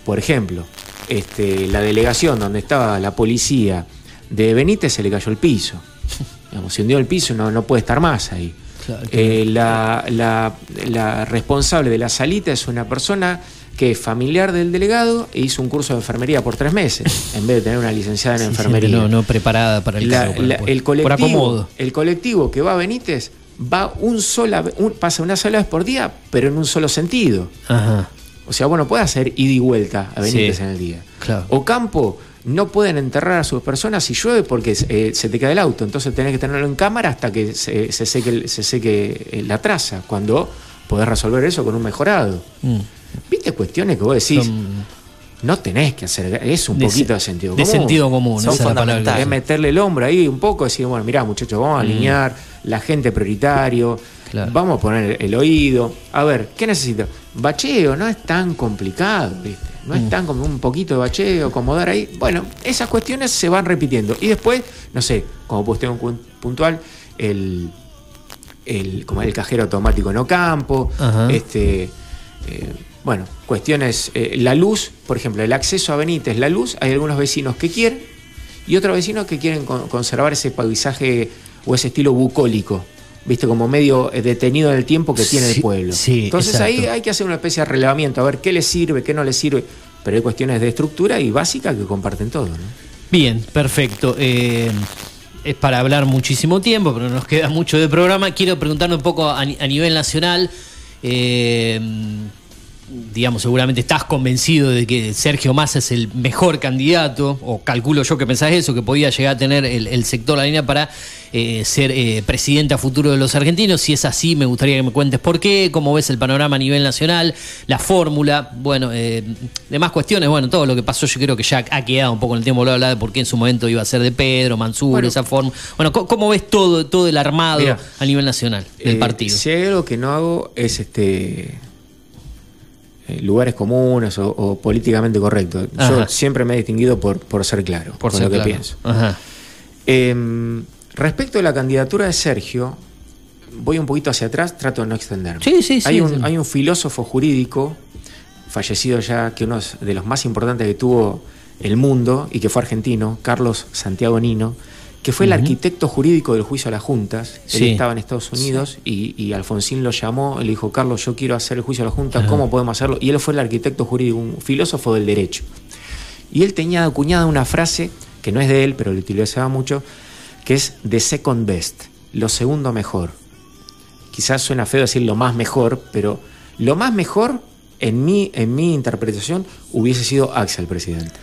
Por ejemplo, este, la delegación donde estaba la policía de Benítez se le cayó el piso. Digamos, se hundió el piso, no, no puede estar más ahí. Eh, la, la- la responsable de la salita es una persona que es familiar del delegado e hizo un curso de enfermería por tres meses, en vez de tener una licenciada en Sí, enfermería. no, no preparada para el La- puesto. el Por colectivo, acomodo. el colectivo que va a Benítez va un sola, un- pasa una sola vez por día, pero en un solo sentido. Ajá. O sea, bueno, puede hacer ida y vuelta a Benítez Sí. en el día. Claro. Ocampo no pueden enterrar a sus personas si llueve porque eh, se te cae el auto, entonces tenés que tenerlo en cámara hasta que se, se seque, el- se seque eh, la traza, cuando podés resolver eso con un mejorado. Mm. ¿Viste cuestiones que vos decís? Son- No tenés que hacer, es un De poquito se- de sentido de común. sentido común, Son fundamentales. Es meterle el hombro ahí un poco, decir, bueno, mirá muchachos, vamos a Mm. alinear la gente prioritario, vamos a poner el oído. A ver, ¿qué necesito? Bacheo, no es tan complicado, ¿viste? No es tan como un poquito de bacheo, acomodar ahí. Bueno, esas cuestiones se van repitiendo. Y después, no sé, como cuestión pu- puntual, el, el, como el cajero automático en Ocampo, Ajá. este, eh, bueno, cuestiones, eh, la luz, por ejemplo, el acceso a Benítez, la luz, hay algunos vecinos que quieren y otros vecinos que quieren con- conservar ese paisaje o ese estilo bucólico, viste, como medio eh, detenido en el tiempo que tiene el pueblo. sí, Entonces ahí hay que hacer una especie de relevamiento, a ver qué le sirve, qué no le sirve, pero hay cuestiones de estructura y básicas que comparten todo. ¿no? Bien, perfecto. Eh, es para hablar muchísimo tiempo, pero nos queda mucho de programa. Quiero preguntarle un poco a nivel nacional. eh, digamos, seguramente estás convencido de que Sergio Massa es el mejor candidato, o calculo yo que pensás eso, que podía llegar a tener el, el sector, la línea para eh, ser eh, presidente a futuro de los argentinos. Si es así, me gustaría que me cuentes por qué, cómo ves el panorama a nivel nacional, la fórmula, bueno, eh, demás cuestiones, bueno, todo lo que pasó yo creo que ya ha quedado un poco en el tiempo, bla, bla, de por qué en su momento iba a ser de Pedro, Mansur, Bueno. esa forma. Bueno, ¿cómo, cómo ves todo, todo el armado Mira, a nivel nacional del Eh, partido? Si hay algo que no hago es este lugares comunes o, o políticamente correcto. Yo siempre me he distinguido por, por ser claro, Por con ser lo que pienso. Ajá. Eh, respecto a la candidatura de Sergio, voy un poquito hacia atrás, trato de no extenderme. Sí, sí, sí, Hay un, sí. hay un filósofo jurídico, fallecido ya, que uno de los más importantes que tuvo el mundo y que fue argentino, Carlos Santiago Nino, que fue el arquitecto jurídico del juicio a las juntas. Sí. Él estaba en Estados Unidos y, y Alfonsín lo llamó, le dijo, Carlos, yo quiero hacer el juicio a las juntas. ¿cómo podemos hacerlo? Y él fue el arquitecto jurídico, un filósofo del derecho. Y él tenía acuñada una frase, que no es de él, pero lo utilizaba mucho, que es the second best, lo segundo mejor. Quizás suena feo decir lo más mejor, pero lo más mejor, en mi, en mi interpretación, hubiese sido Axel, presidente.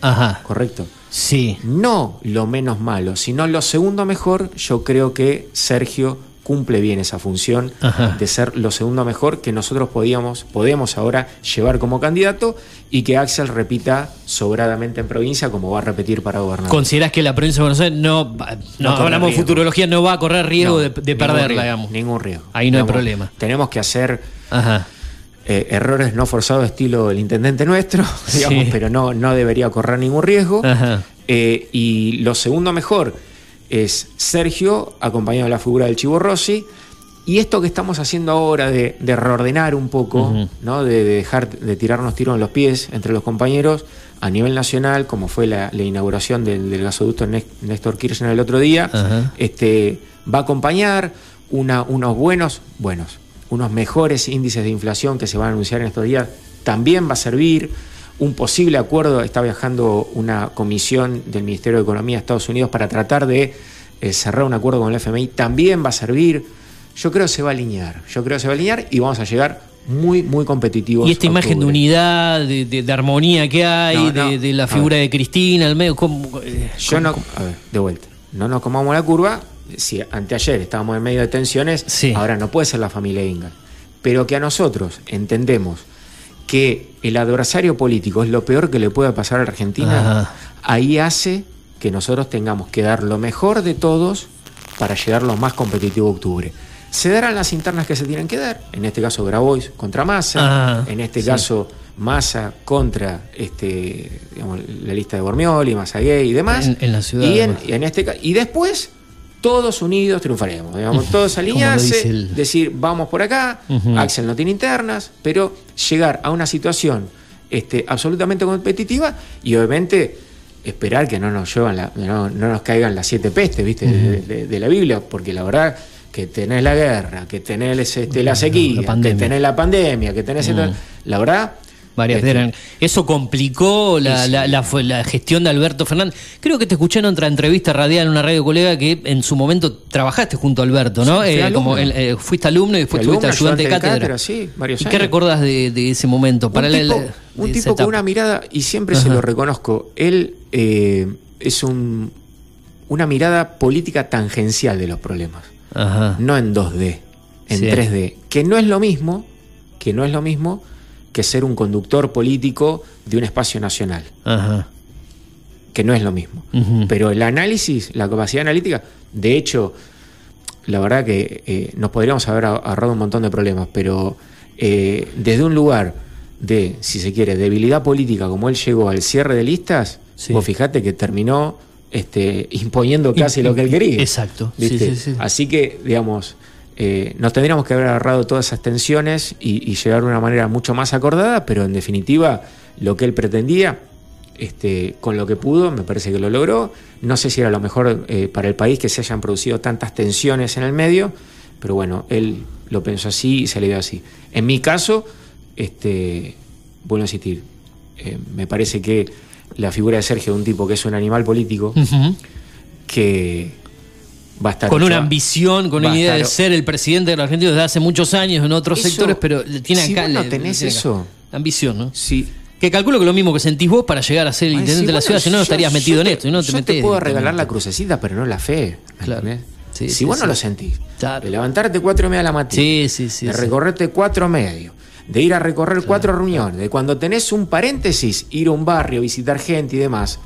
Ajá. ¿Correcto? Sí. No lo menos malo, sino lo segundo mejor, yo creo que Sergio cumple bien esa función Ajá. de ser lo segundo mejor que nosotros podíamos, podemos ahora llevar como candidato y que Axel repita sobradamente en provincia como va a repetir para gobernador. ¿Considerás que la provincia de Buenos Aires no, no, hablamos de riesgo. futurología, no va a correr riesgo No, de, perderla, riesgo, digamos? Ningún riesgo. Ahí no hay problema. Tenemos que hacer Ajá. Eh, errores no forzados estilo el intendente nuestro, digamos, Sí. pero no, no debería correr ningún riesgo. Eh, y lo segundo mejor es Sergio, acompañado de la figura del Chivo Rossi. Y esto que estamos haciendo ahora de, de reordenar un poco. ¿no? de, de dejar de tirarnos tiros en los pies entre los compañeros a nivel nacional, como fue la, la inauguración del, del gasoducto Nés- Néstor Kirchner el otro día, este, va a acompañar una- unos buenos, buenos, unos mejores índices de inflación que se van a anunciar en estos días. También va a servir un posible acuerdo. Está viajando una comisión del Ministerio de Economía a Estados Unidos para tratar de eh, cerrar un acuerdo con el FMI. También va a servir. Yo creo que se va a alinear. Yo creo que se va a alinear y vamos a llegar muy, muy competitivos. Y esta imagen de unidad, de, de- de armonía que hay, No, no. de, de la figura de Cristina, al medio, ¿cómo, eh, Yo no, a ver, de vuelta, no nos comamos la curva. Si anteayer estábamos en medio de tensiones, ahora no puede ser la familia Inga. Pero que a nosotros entendemos que el adversario político es lo peor que le puede pasar a la Argentina, Ajá. ahí hace que nosotros tengamos que dar lo mejor de todos para llegar lo más competitivo a octubre. Se darán las internas que se tienen que dar, en este caso Grabois contra Massa, en este sí. caso Massa contra este, digamos, la lista de Bormioli, Massa Gay y demás. En- en la ciudad, Y, en, además. y en este y después todos unidos triunfaremos. Digamos, todos lo alinearse, dice el- decir vamos por acá. Axel no tiene internas, pero llegar a una situación este, absolutamente competitiva y obviamente esperar que no nos llevan la- no, no nos caigan las siete pestes, ¿viste? de, de- de la Biblia, porque la verdad que tenés la guerra, que tenés este, la sequía, que tenés la pandemia, que tenés la verdad Varias este, eran. Eso complicó la, Y sí. la- la- fue la gestión de Alberto Fernández. Creo que te escuché en otra entrevista radial en una radio colega que en su momento trabajaste junto a Alberto, ¿no? Sí, Eh, alumno. como el- eh, fuiste alumno y después Fui fuiste ayudante de ayudante de cátedra. varios ¿Y qué años. recordás de, de ese momento? Para un la- tipo, un tipo con una mirada, y siempre se lo reconozco, él eh, es un, una mirada política tangencial de los problemas, Ajá. no en 2D, en Sí. 3D, que no es lo mismo, que no es lo mismo que ser un conductor político de un espacio nacional, Ajá. que no es lo mismo. Pero el análisis, la capacidad analítica, de hecho, la verdad que eh, nos podríamos haber ahor- ahorrado un montón de problemas, pero eh, desde un lugar de, si se quiere, debilidad política, como él llegó al cierre de listas, vos fijate que terminó este, imponiendo casi lo que él quería. Exacto. Sí, sí, sí. Así que, digamos, eh, nos tendríamos que haber agarrado todas esas tensiones y, y llegar de una manera mucho más acordada, pero en definitiva, lo que él pretendía, este, con lo que pudo, me parece que lo logró. No sé si era lo mejor eh, para el país que se hayan producido tantas tensiones en el medio, pero bueno, él lo pensó así y se le dio así. En mi caso, este, vuelvo a insistir, eh, me parece que la figura de Sergio, un tipo que es un animal político, que va a estar Con una ambición, con una idea de ser el presidente de la Argentina desde hace muchos años en otros Eso- sectores, pero tiene si acá. vos no tenés le eso. Ambición, ¿no? Sí. Que calculo que lo mismo que sentís vos para llegar a ser el Ay, intendente sí, de la bueno, ciudad, si no, no estarías metido en te- esto. y no te yo te metés puedo directamente. regalar la crucecita, pero no la fe. ¿me Claro. Sí, si sí, vos no lo sentís, de levantarte cuatro y media de la mañana, Sí, sí, sí, de sí. recorrerte cuatro medio, de ir a recorrer cuatro reuniones, de cuando tenés un paréntesis, ir a un barrio, visitar gente y demás,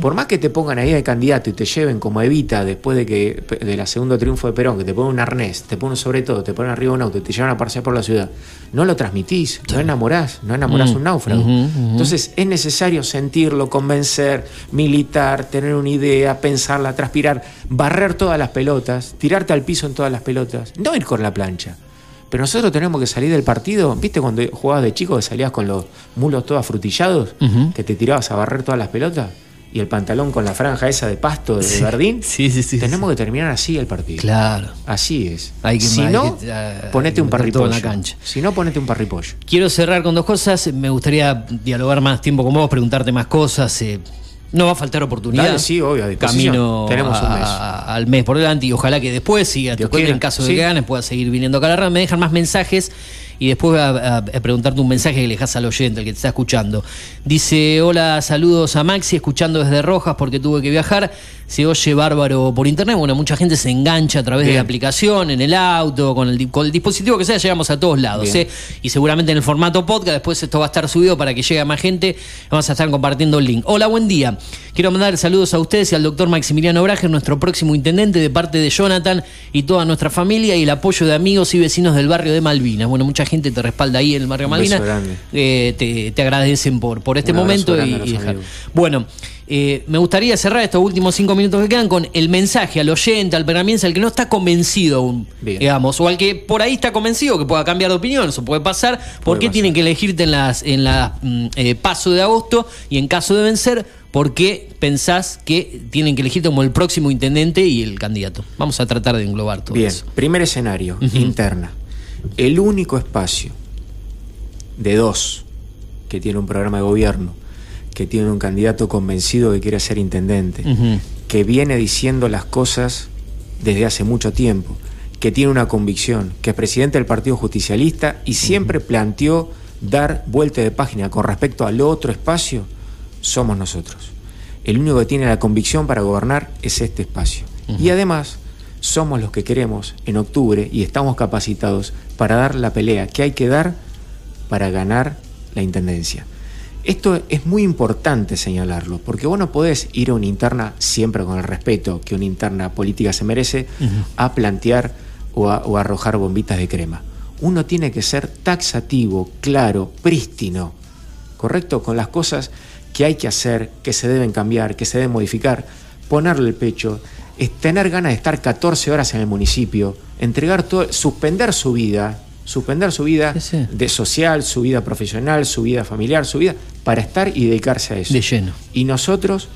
por más que te pongan ahí de candidato y te lleven como Evita después de que de la segundo triunfo de Perón, que te ponen un arnés, te ponen sobre todo, te ponen arriba un auto y te llevan a pasear por la ciudad, no lo transmitís, no enamorás, no enamorás Mm. un náufrago. Entonces es necesario sentirlo, convencer, militar, tener una idea, pensarla, transpirar, barrer todas las pelotas, tirarte al piso en todas las pelotas, no ir con la plancha. Pero nosotros tenemos que salir del partido, ¿viste cuando jugabas de chico que salías con los mulos todos afrutillados, que te tirabas a barrer todas las pelotas? Y el pantalón con la franja esa de pasto de Sí. Verdín. Sí, sí, sí. Tenemos que terminar así el partido. Claro. Así es. Hay que- si no, que, ah, ponete un todo en parripollo. la cancha. Si no, ponete un parripollo. Quiero cerrar con dos cosas. Me gustaría dialogar más tiempo con vos, preguntarte más cosas. eh, no va a faltar oportunidad. Dale, sí, obvio, a. Camino Tenemos un mes. a- al mes por delante y ojalá que después siga Dios quiera, en caso de sí. que ganes pueda seguir viniendo acá a la radio. Me dejan más mensajes y después voy a, a- a preguntarte un mensaje que le dejas al oyente, al que te está escuchando. Dice, hola, saludos a Maxi, escuchando desde Rojas porque tuve que viajar. Se oye bárbaro por internet. Bueno, mucha gente se engancha a través de la aplicación, en el auto, con el, con el dispositivo que sea, llegamos a todos lados. ¿eh? Y seguramente en el formato podcast, después esto va a estar subido para que llegue a más gente. Vamos a estar compartiendo el link. Hola, buen día. Quiero mandar saludos a ustedes y al doctor Maximiliano Brager, nuestro próximo intendente, de parte de Jonathan y toda nuestra familia, y el apoyo de amigos y vecinos del barrio de Malvinas. Bueno, mucha gente te respalda ahí en el barrio Malvinas. Eh, te, te agradecen por, por este Un momento y, dejar. Bueno, eh, me gustaría cerrar estos últimos cinco minutos que quedan con el mensaje al oyente, al pergamiense, al que no está convencido aún, digamos, o al que por ahí está convencido que pueda cambiar de opinión, eso puede pasar. ¿Por qué tienen que elegirte en las en la mm, eh, paso de agosto y en caso de vencer? ¿Por qué pensás que tienen que elegirte como el próximo intendente y el candidato? Vamos a tratar de englobar todo Bien, eso. primer escenario, interna. El único espacio de dos que tiene un programa de gobierno, que tiene un candidato convencido que quiere ser intendente, que viene diciendo las cosas desde hace mucho tiempo, que tiene una convicción, que es presidente del Partido Justicialista y siempre planteó dar vuelta de página con respecto al otro espacio, somos nosotros. El único que tiene la convicción para gobernar es este espacio. Y además, somos los que queremos en octubre y estamos capacitados para dar la pelea que hay que dar para ganar la intendencia. Esto es muy importante señalarlo, porque vos no podés ir a una interna, siempre con el respeto que una interna política se merece, a plantear o a, o a arrojar bombitas de crema. Uno tiene que ser taxativo, claro, prístino, ¿correcto? Con las cosas que hay que hacer, que se deben cambiar, que se deben modificar, ponerle el pecho, es tener ganas de estar 14 horas en el municipio, entregar todo, suspender su vida, suspender su vida de social, su vida profesional, su vida familiar, su vida, para estar y dedicarse a eso. De lleno. Y nosotros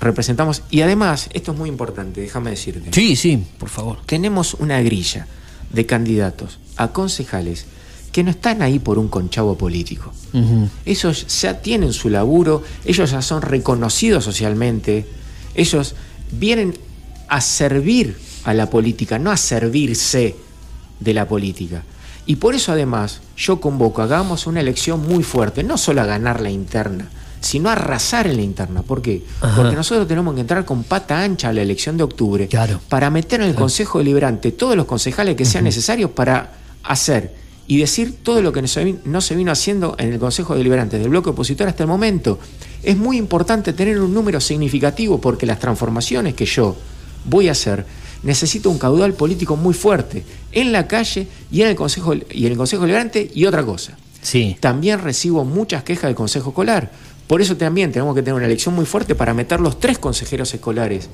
representamos, y además, esto es muy importante, déjame decirte. Sí, sí, por favor. Tenemos una grilla de candidatos a concejales que no están ahí por un conchavo político. Ujú. Ellos ya tienen su laburo, ellos ya son reconocidos socialmente, ellos vienen a servir a la política, no a servirse de la política. Y por eso además yo convoco, hagamos una elección muy fuerte, no solo a ganar la interna, sino a arrasar en la interna. ¿Por qué? Ajá. Porque nosotros tenemos que entrar con pata ancha a la elección de octubre para meter en el Consejo Deliberante todos los concejales que sean necesarios para hacer y decir todo lo que no se, vi- no se vino haciendo en el Consejo Deliberante del bloque opositor hasta el momento. Es muy importante tener un número significativo porque las transformaciones que yo voy a hacer necesito un caudal político muy fuerte en la calle y en el Consejo y en el Consejo Deliberante y otra cosa. Sí. También recibo muchas quejas del Consejo Escolar. Por eso también tenemos que tener una elección muy fuerte para meter los tres consejeros escolares,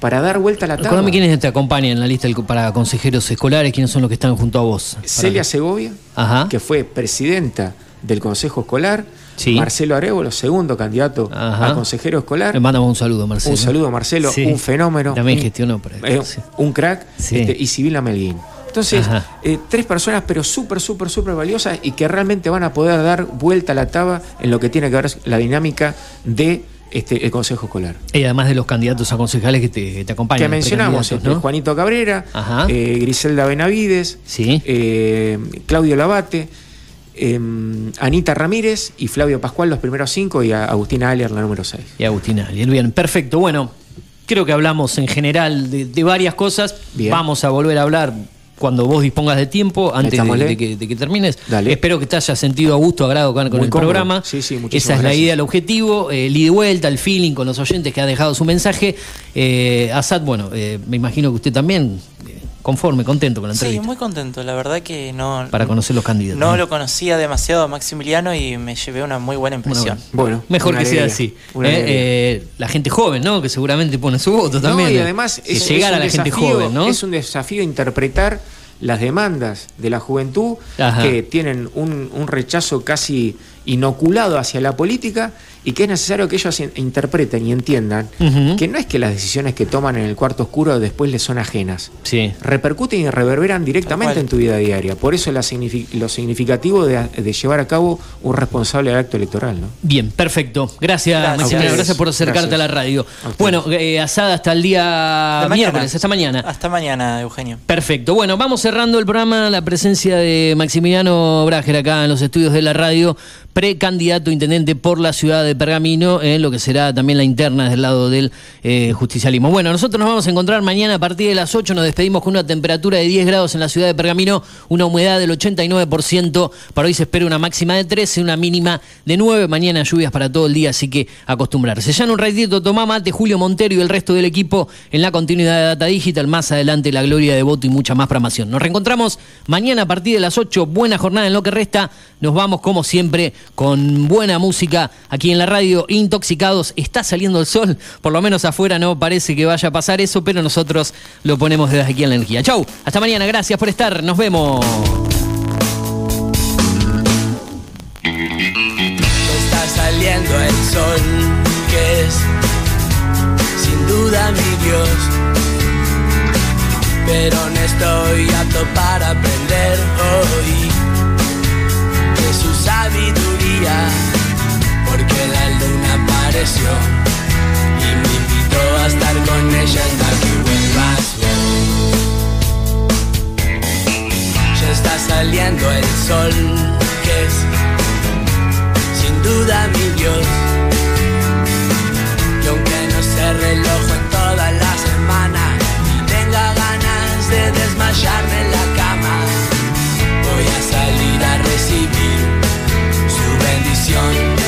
para dar vuelta a la tabla. Recordame quiénes te acompañan en la lista para consejeros escolares, quiénes son los que están junto a vos. Celia Segovia, Ajá. que fue presidenta del Consejo Escolar, Sí. Marcelo Arevalo, segundo candidato Ajá. a consejero escolar. Le mandamos un saludo, Marcelo. Un saludo Marcelo, Sí. un fenómeno. También un- gestionó para eh, un crack, Sí. este, y Sibila Melguín. Entonces, eh, tres personas, pero súper, súper, súper valiosas y que realmente van a poder dar vuelta a la taba en lo que tiene que ver la dinámica de este, el Consejo Escolar. Y además de los candidatos a concejales que te, que te acompañan. que mencionamos, este, ¿no? Juanito Cabrera, eh, Griselda Benavides, eh, Claudio Labate, eh, Anita Ramírez y Flavio Pascual, los primeros cinco, y a Agustina Alier, la número seis. Y Agustina Alier. Bien, perfecto. Bueno, creo que hablamos en general de, de varias cosas. Bien. Vamos a volver a hablar cuando vos dispongas de tiempo, antes de, que, de que termines. Dale. Espero que te hayas sentido a gusto, agrado con, el cómodo. programa. Sí, sí, Esa es la idea, el objetivo, eh, el ida y vuelta, el feeling con los oyentes que ha dejado su mensaje. Eh, Asad, bueno, eh, me imagino que usted también, eh, conforme, contento con la Sí, entrevista, muy contento. La verdad que no, para conocer los candidatos. no lo conocía demasiado a Maximiliano y me llevé una muy buena impresión. Bueno, Mejor que sea así. Eh, eh, la gente joven, ¿no? Que seguramente pone su voto No, también. y además es, llegar es a un la gente desafío- joven, ¿no? Es un desafío interpretar las demandas de la juventud Ajá. que tienen un, un rechazo casi inoculado hacia la política y que es necesario que ellos in- interpreten y entiendan que no es que las decisiones que toman en el cuarto oscuro después les son ajenas. Sí. Repercuten y reverberan directamente en tu vida diaria. Por eso la lo significativo de, de llevar a cabo un responsable acto electoral. ¿no? Bien, perfecto. Gracias, Gracias. Maximiliano. Gracias por acercarte Gracias. a la radio. A. Bueno, eh, asada hasta el día De mañana. miércoles, hasta mañana. Hasta mañana, Eugenio. Perfecto. Bueno, vamos cerrando el programa. La presencia de Maximiliano Brager acá en los estudios de la radio, precandidato intendente por la ciudad de Pergamino, en lo que será también la interna del lado del eh, justicialismo. Bueno, nosotros nos vamos a encontrar mañana a partir de las 8. Nos despedimos con una temperatura de 10 grados en la ciudad de Pergamino, una humedad del 89%. Para hoy se espera una máxima de 13, una mínima de 9. Mañana lluvias para todo el día, así que acostumbrarse. Ya en un ratito, tomá mate, Julio Montero y el resto del equipo en la continuidad de Data Digital. Más adelante, la gloria de voto y mucha más programación. Nos reencontramos mañana a partir de las 8. Buena jornada en lo que resta. Nos vamos, como siempre, con buena música aquí en la radio. Intoxicados. Está saliendo el sol. Por lo menos afuera no parece que vaya a pasar eso, pero nosotros lo ponemos desde aquí en la energía. Chau. Hasta mañana. Gracias por estar. Nos vemos. está saliendo el sol, que es sin duda mi Dios. Pero no estoy apto para aprender hoy de su sabiduría, la y me invitó a estar con ella hasta que vuelvas vos. Ya está saliendo el sol, que es sin duda mi Dios. Y aunque no se reloj en toda la semana y tenga ganas de desmayarme en la cama, voy a salir a recibir su bendición.